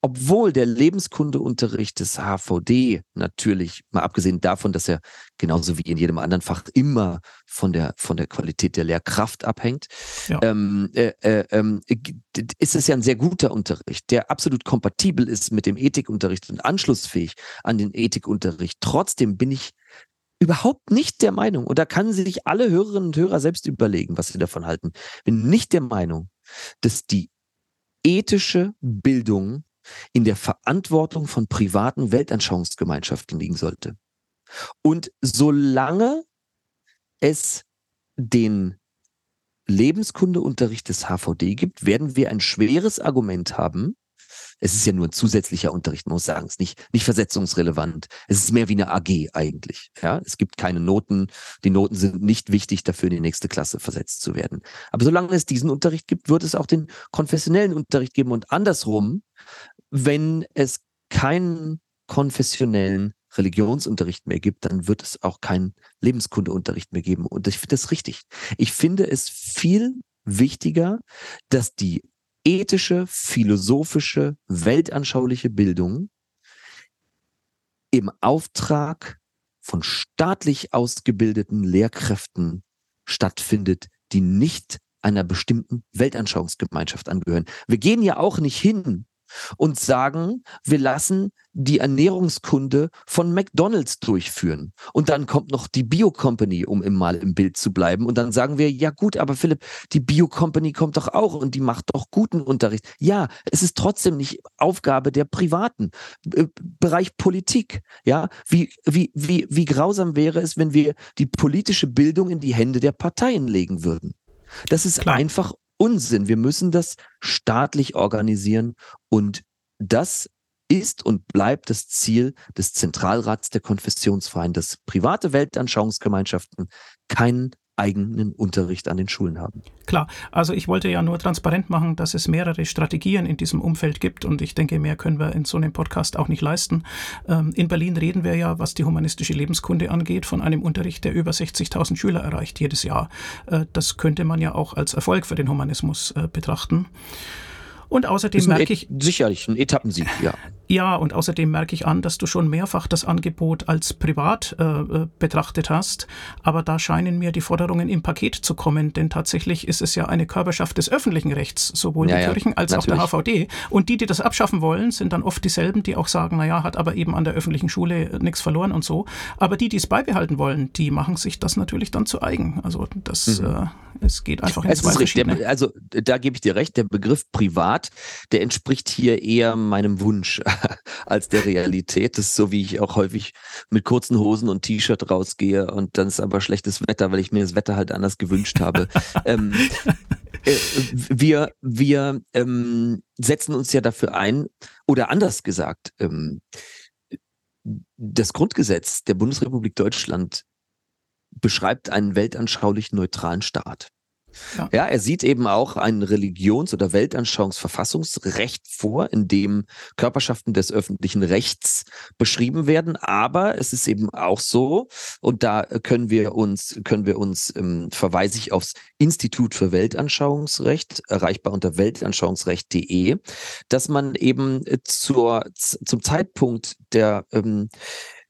Speaker 2: obwohl der Lebenskundeunterricht des HVD natürlich, mal abgesehen davon, dass er genauso wie in jedem anderen Fach immer von der, von der Qualität der Lehrkraft abhängt, ja. ähm, äh, äh, ähm, ist es ja ein sehr guter Unterricht, der absolut kompatibel ist mit dem Ethikunterricht und anschlussfähig an den Ethikunterricht. Trotzdem bin ich überhaupt nicht der Meinung, und da kann sich alle Hörerinnen und Hörer selbst überlegen, was sie davon halten, bin nicht der Meinung, dass die ethische Bildung in der Verantwortung von privaten Weltanschauungsgemeinschaften liegen sollte. Und solange es den Lebenskundeunterricht des HVD gibt, werden wir ein schweres Argument haben, es ist ja nur ein zusätzlicher Unterricht, man muss sagen, es ist nicht, nicht versetzungsrelevant. Es ist mehr wie eine AG eigentlich. Ja, es gibt keine Noten. Die Noten sind nicht wichtig dafür, in die nächste Klasse versetzt zu werden. Aber solange es diesen Unterricht gibt, wird es auch den konfessionellen Unterricht geben und andersrum, wenn es keinen konfessionellen Religionsunterricht mehr gibt, dann wird es auch keinen Lebenskundeunterricht mehr geben. Und ich finde das richtig. Ich finde es viel wichtiger, dass die ethische, philosophische, weltanschauliche Bildung im Auftrag von staatlich ausgebildeten Lehrkräften stattfindet, die nicht einer bestimmten Weltanschauungsgemeinschaft angehören. Wir gehen ja auch nicht hin und sagen, wir lassen die Ernährungskunde von McDonald's durchführen. Und dann kommt noch die Bio Company, um im mal im Bild zu bleiben. Und dann sagen wir, ja gut, aber Philipp, die Bio Company kommt doch auch und die macht doch guten Unterricht. Ja, es ist trotzdem nicht Aufgabe der Privaten. Äh, Bereich Politik. Ja, wie, wie, wie, wie grausam wäre es, wenn wir die politische Bildung in die Hände der Parteien legen würden? Das ist Klar. einfach Unsinn. Wir müssen das staatlich organisieren und das ist und bleibt das Ziel des Zentralrats der Konfessionsvereine, dass private Weltanschauungsgemeinschaften keinen eigenen Unterricht an den Schulen haben.
Speaker 1: Klar, also ich wollte ja nur transparent machen, dass es mehrere Strategien in diesem Umfeld gibt und ich denke, mehr können wir in so einem Podcast auch nicht leisten. Ähm, in Berlin reden wir ja, was die humanistische Lebenskunde angeht, von einem Unterricht, der über 60.000 Schüler erreicht jedes Jahr. Äh, das könnte man ja auch als Erfolg für den Humanismus äh, betrachten. Und außerdem merke ich.
Speaker 2: Sicherlich, ein Etappensieg, ja.
Speaker 1: Ja, und außerdem merke ich an, dass du schon mehrfach das Angebot als privat äh, äh, betrachtet hast. Aber da scheinen mir die Forderungen im Paket zu kommen, denn tatsächlich ist es ja eine Körperschaft des öffentlichen Rechts, sowohl ja, die Kirchen als natürlich. auch der HVD. Und die, die das abschaffen wollen, sind dann oft dieselben, die auch sagen, naja, hat aber eben an der öffentlichen Schule nichts verloren und so. Aber die, die es beibehalten wollen, die machen sich das natürlich dann zu eigen. Also das, mhm. äh, es geht einfach in es zwei
Speaker 2: verschiedene. Der, also da gebe ich dir recht, der Begriff privat, der entspricht hier eher meinem Wunsch als der Realität. Das ist so, wie ich auch häufig mit kurzen Hosen und T-Shirt rausgehe und dann ist aber schlechtes Wetter, weil ich mir das Wetter halt anders gewünscht habe. ähm, äh, wir wir ähm, setzen uns ja dafür ein, oder anders gesagt, ähm, das Grundgesetz der Bundesrepublik Deutschland beschreibt einen weltanschaulich neutralen Staat. Ja. ja, er sieht eben auch ein Religions- oder Weltanschauungsverfassungsrecht vor, in dem Körperschaften des öffentlichen Rechts beschrieben werden. Aber es ist eben auch so, und da können wir uns, können wir uns, ähm, verweise ich aufs Institut für Weltanschauungsrecht, erreichbar unter weltanschauungsrecht.de, dass man eben zur, zum Zeitpunkt der ähm,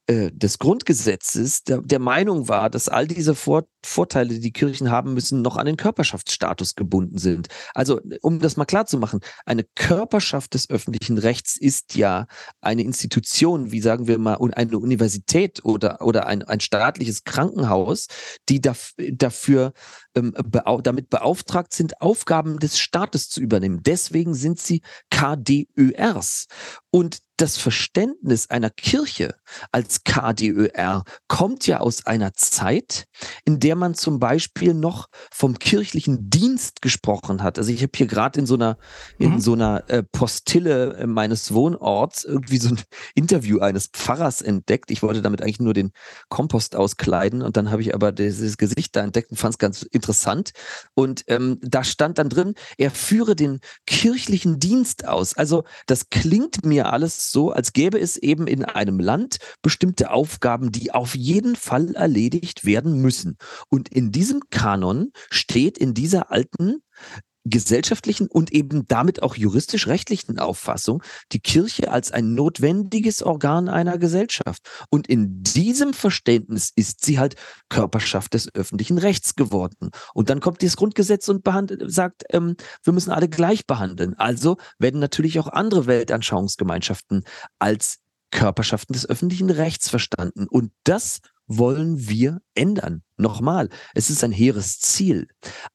Speaker 2: äh, des Grundgesetzes der, der Meinung war, dass all diese Vor Vorteile, die die Kirchen haben müssen, noch an den Körperschaftsstatus gebunden sind. Also, um das mal klar zu machen, eine Körperschaft des öffentlichen Rechts ist ja eine Institution, wie sagen wir mal, eine Universität oder, oder ein, ein staatliches Krankenhaus, die daf dafür ähm, beau damit beauftragt sind, Aufgaben des Staates zu übernehmen. Deswegen sind sie KDÖRs. Und das Verständnis einer Kirche als KDÖR kommt ja aus einer Zeit, in der man zum Beispiel noch vom kirchlichen Dienst gesprochen hat. Also ich habe hier gerade in so einer in mhm. so einer äh, Postille äh, meines Wohnorts irgendwie so ein Interview eines Pfarrers entdeckt. Ich wollte damit eigentlich nur den Kompost auskleiden und dann habe ich aber dieses Gesicht da entdeckt und fand es ganz interessant. Und ähm, da stand dann drin, er führe den kirchlichen Dienst aus. Also das klingt mir alles so, als gäbe es eben in einem Land bestimmte Aufgaben, die auf jeden Fall erledigt werden müssen. Und in diesem Kanon steht in dieser alten gesellschaftlichen und eben damit auch juristisch-rechtlichen Auffassung die Kirche als ein notwendiges Organ einer Gesellschaft. Und in diesem Verständnis ist sie halt Körperschaft des öffentlichen Rechts geworden. Und dann kommt das Grundgesetz und sagt, ähm, wir müssen alle gleich behandeln. Also werden natürlich auch andere Weltanschauungsgemeinschaften als Körperschaften des öffentlichen Rechts verstanden. Und das wollen wir ändern. Nochmal, es ist ein hehres Ziel.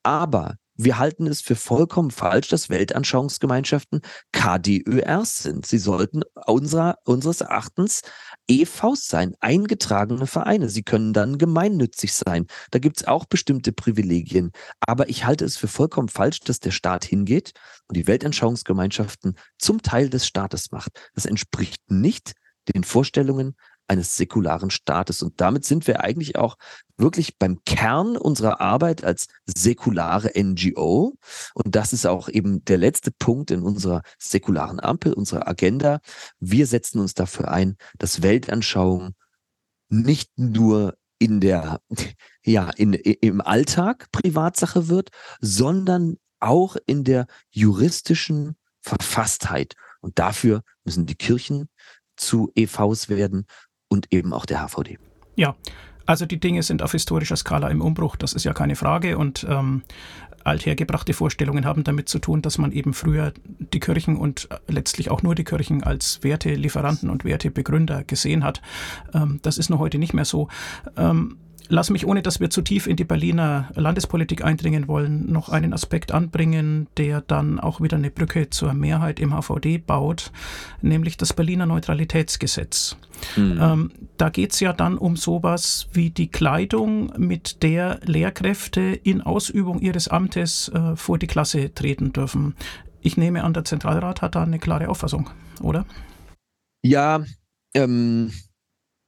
Speaker 2: Aber wir halten es für vollkommen falsch, dass Weltanschauungsgemeinschaften KDÖRs sind. Sie sollten unserer, unseres Erachtens EVs sein, eingetragene Vereine. Sie können dann gemeinnützig sein. Da gibt es auch bestimmte Privilegien. Aber ich halte es für vollkommen falsch, dass der Staat hingeht und die Weltanschauungsgemeinschaften zum Teil des Staates macht. Das entspricht nicht den Vorstellungen eines säkularen Staates. Und damit sind wir eigentlich auch wirklich beim Kern unserer Arbeit als säkulare NGO. Und das ist auch eben der letzte Punkt in unserer säkularen Ampel, unserer Agenda. Wir setzen uns dafür ein, dass Weltanschauung nicht nur in der, ja, in, im Alltag Privatsache wird, sondern auch in der juristischen Verfasstheit. Und dafür müssen die Kirchen zu EVs werden und eben auch der HVD.
Speaker 1: Ja, also die Dinge sind auf historischer Skala im Umbruch, das ist ja keine Frage. Und ähm, althergebrachte Vorstellungen haben damit zu tun, dass man eben früher die Kirchen und letztlich auch nur die Kirchen als Wertelieferanten und Wertebegründer gesehen hat. Ähm, das ist nur heute nicht mehr so. Ähm, Lass mich, ohne dass wir zu tief in die Berliner Landespolitik eindringen wollen, noch einen Aspekt anbringen, der dann auch wieder eine Brücke zur Mehrheit im HVD baut, nämlich das Berliner Neutralitätsgesetz. Mhm. Ähm, da geht es ja dann um sowas wie die Kleidung, mit der Lehrkräfte in Ausübung ihres Amtes äh, vor die Klasse treten dürfen. Ich nehme an, der Zentralrat hat da eine klare Auffassung, oder?
Speaker 2: Ja, ähm,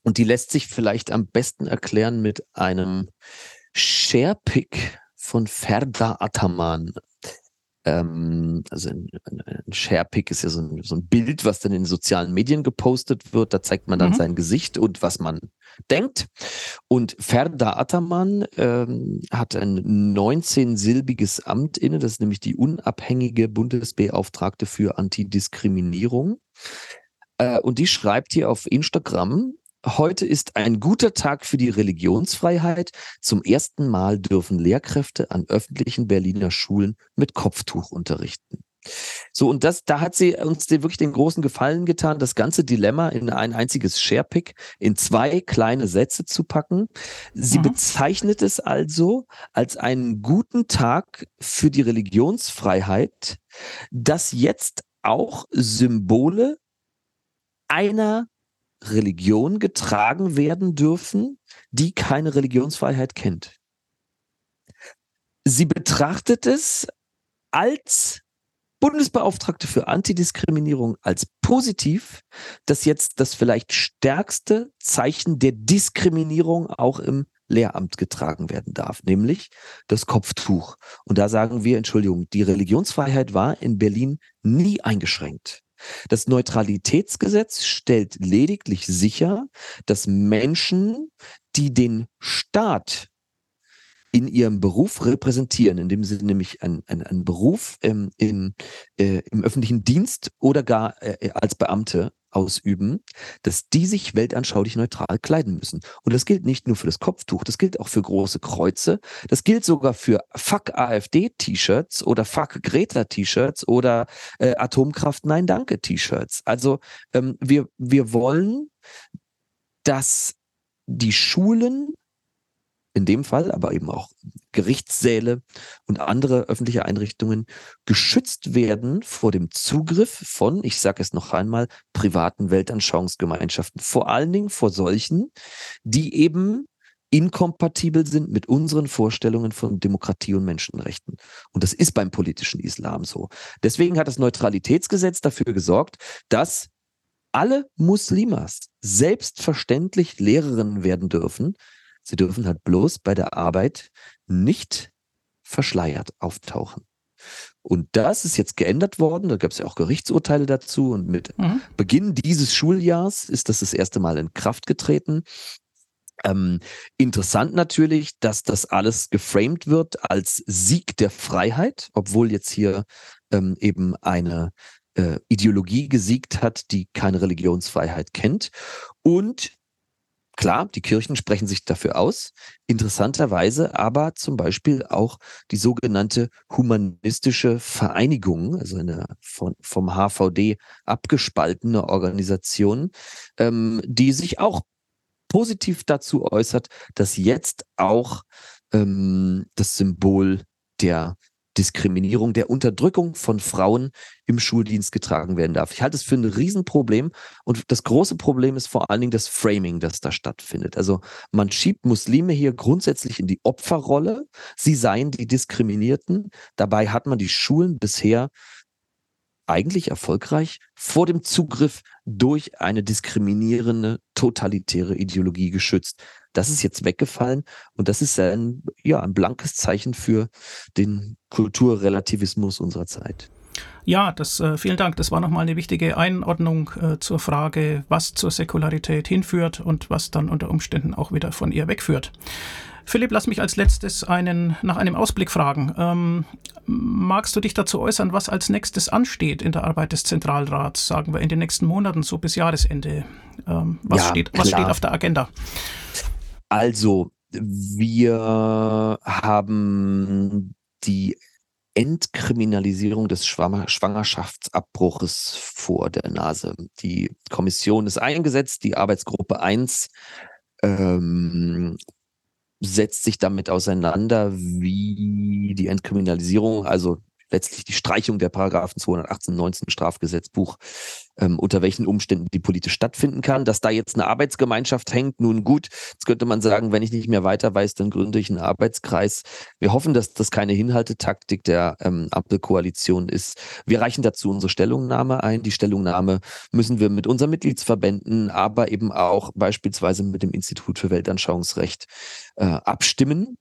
Speaker 2: und die lässt sich vielleicht am besten erklären mit einem Sharepick von Ferda Ataman. Ähm, also ein, ein Sharepick ist ja so ein, so ein, Bild, was dann in den sozialen Medien gepostet wird. Da zeigt man dann mhm. sein Gesicht und was man denkt. Und Ferda Ataman ähm, hat ein 19-silbiges Amt inne, das ist nämlich die unabhängige Bundesbeauftragte für Antidiskriminierung. Äh, und die schreibt hier auf Instagram, Heute ist ein guter Tag für die Religionsfreiheit. Zum ersten Mal dürfen Lehrkräfte an öffentlichen Berliner Schulen mit Kopftuch unterrichten. So, und das, da hat sie uns den, wirklich den großen Gefallen getan, das ganze Dilemma in ein einziges Sharepick in zwei kleine Sätze zu packen. Sie mhm. bezeichnet es also als einen guten Tag für die Religionsfreiheit, dass jetzt auch Symbole einer Religion getragen werden dürfen, die keine Religionsfreiheit kennt. Sie betrachtet es als Bundesbeauftragte für Antidiskriminierung als positiv, dass jetzt das vielleicht stärkste Zeichen der Diskriminierung auch im Lehramt getragen werden darf, nämlich das Kopftuch. Und da sagen wir, Entschuldigung, die Religionsfreiheit war in Berlin nie eingeschränkt. Das Neutralitätsgesetz stellt lediglich sicher, dass Menschen, die den Staat in ihrem Beruf repräsentieren, indem sie nämlich einen, einen, Beruf ähm, in, äh, im öffentlichen Dienst oder gar äh, als Beamte ausüben, dass die sich weltanschaulich neutral kleiden müssen. Und das gilt nicht nur für das Kopftuch, das gilt auch für große Kreuze, das gilt sogar für Fuck AfD-T-Shirts oder Fuck Greta-T-Shirts oder äh, Atomkraft Nein Danke T-Shirts. Also ähm, wir, wir wollen, dass die Schulen in dem Fall, aber eben auch Gerichtssäle und andere öffentliche Einrichtungen geschützt werden vor dem Zugriff von, ich sage es noch einmal, privaten Weltanschauungsgemeinschaften. Vor allen Dingen vor solchen, die eben inkompatibel sind mit unseren Vorstellungen von Demokratie und Menschenrechten. Und das ist beim politischen Islam so. Deswegen hat das Neutralitätsgesetz dafür gesorgt, dass alle Muslimas selbstverständlich Lehrerinnen werden dürfen, Sie dürfen halt bloß bei der Arbeit nicht verschleiert auftauchen. Und das ist jetzt geändert worden. Da gab es ja auch Gerichtsurteile dazu. Und mit mhm. Beginn dieses Schuljahrs ist das das erste Mal in Kraft getreten. Ähm, interessant natürlich, dass das alles geframed wird als Sieg der Freiheit, obwohl jetzt hier ähm, eben eine äh, Ideologie gesiegt hat, die keine Religionsfreiheit kennt. Und Klar, die Kirchen sprechen sich dafür aus. Interessanterweise aber zum Beispiel auch die sogenannte humanistische Vereinigung, also eine von, vom HVD abgespaltene Organisation, ähm, die sich auch positiv dazu äußert, dass jetzt auch ähm, das Symbol der Diskriminierung, der Unterdrückung von Frauen im Schuldienst getragen werden darf. Ich halte es für ein Riesenproblem und das große Problem ist vor allen Dingen das Framing, das da stattfindet. Also man schiebt Muslime hier grundsätzlich in die Opferrolle, sie seien die Diskriminierten. Dabei hat man die Schulen bisher eigentlich erfolgreich vor dem Zugriff durch eine diskriminierende totalitäre Ideologie geschützt. Das ist jetzt weggefallen und das ist ein, ja, ein blankes Zeichen für den Kulturrelativismus unserer Zeit.
Speaker 1: Ja, das, äh, vielen Dank. Das war nochmal eine wichtige Einordnung äh, zur Frage, was zur Säkularität hinführt und was dann unter Umständen auch wieder von ihr wegführt. Philipp, lass mich als letztes einen, nach einem Ausblick fragen. Ähm, magst du dich dazu äußern, was als nächstes ansteht in der Arbeit des Zentralrats, sagen wir in den nächsten Monaten, so bis Jahresende? Ähm, was, ja, steht, was steht auf der Agenda?
Speaker 2: Also, wir haben die Entkriminalisierung des Schwangerschaftsabbruches vor der Nase. Die Kommission ist eingesetzt, die Arbeitsgruppe 1 ähm, setzt sich damit auseinander, wie die Entkriminalisierung, also letztlich die Streichung der Paragraphen 218, 19 Strafgesetzbuch, ähm, unter welchen Umständen die politisch stattfinden kann. Dass da jetzt eine Arbeitsgemeinschaft hängt, nun gut, jetzt könnte man sagen, wenn ich nicht mehr weiter weiß, dann gründe ich einen Arbeitskreis. Wir hoffen, dass das keine Hinhaltetaktik der ähm, Ampelkoalition ist. Wir reichen dazu unsere Stellungnahme ein. Die Stellungnahme müssen wir mit unseren Mitgliedsverbänden, aber eben auch beispielsweise mit dem Institut für Weltanschauungsrecht äh, abstimmen.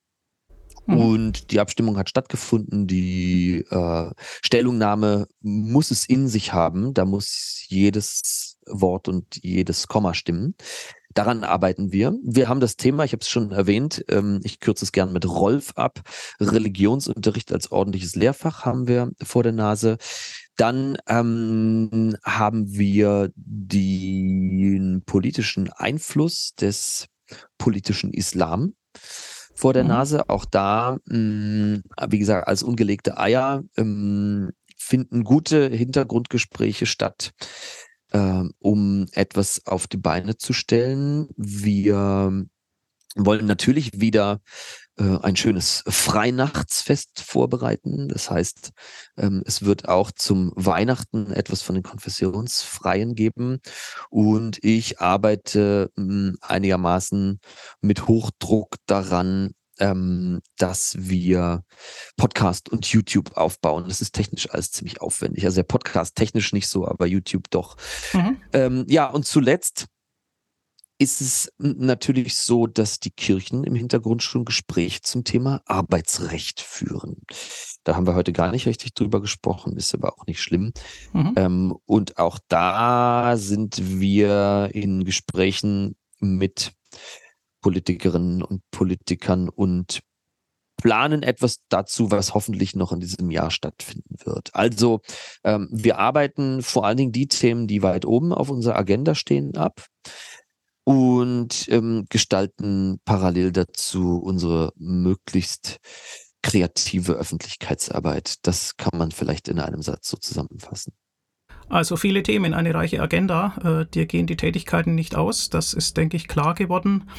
Speaker 2: Mhm. Und die Abstimmung hat stattgefunden. Die äh, Stellungnahme muss es in sich haben. Da muss jedes Wort und jedes Komma stimmen. Daran arbeiten wir. Wir haben das Thema, ich habe es schon erwähnt, ähm, ich kürze es gern mit Rolf ab. Religionsunterricht als ordentliches Lehrfach haben wir vor der Nase. Dann ähm, haben wir den politischen Einfluss des politischen Islam vor der mhm. Nase. Auch da, mh, mm, wie gesagt, als ungelegte Eier ähm, finden gute Hintergrundgespräche statt, äh, um etwas auf die Beine zu stellen. Wir wollen natürlich wieder äh, ein schönes Freinachtsfest vorbereiten. Das heißt, ähm, es wird auch zum Weihnachten etwas von den Konfessionsfreien geben. Und ich arbeite hm, einigermaßen mit Hochdruck daran, ähm, dass wir Podcast und YouTube aufbauen. Das ist technisch alles ziemlich aufwendig. Also der Podcast technisch nicht so, aber YouTube doch. Mhm. Ähm, ja, und zuletzt ist es natürlich so, dass die Kirchen im Hintergrund schon Gespräche zum Thema Arbeitsrecht führen. Da haben wir heute gar nicht richtig drüber gesprochen, ist aber auch nicht schlimm. Mhm. Ähm, und auch da sind wir in Gesprächen mit Politikerinnen und Politikern und planen etwas dazu, was hoffentlich noch in diesem Jahr stattfinden wird. Also ähm, wir arbeiten vor allen Dingen die Themen, die weit oben auf unserer Agenda stehen, ab und ähm, gestalten parallel dazu unsere möglichst kreative Öffentlichkeitsarbeit. Das kann man vielleicht in einem Satz so zusammenfassen.
Speaker 1: Also viele Themen, eine reiche Agenda. Äh, dir gehen die Tätigkeiten nicht aus. Das ist, denke ich, klar geworden.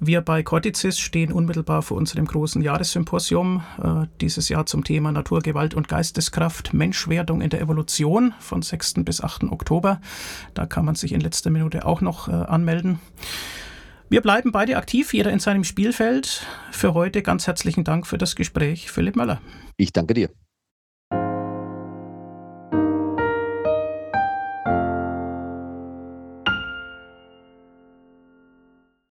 Speaker 1: Wir bei Corticis stehen unmittelbar vor unserem großen Jahressymposium, äh, dieses Jahr zum Thema Naturgewalt und Geisteskraft, Menschwerdung in der Evolution von 6. bis 8. Oktober. Da kann man sich in letzter Minute auch noch äh, anmelden. Wir bleiben beide aktiv, jeder in seinem Spielfeld. Für heute ganz herzlichen Dank für das Gespräch, Philipp Möller.
Speaker 2: Ich danke dir.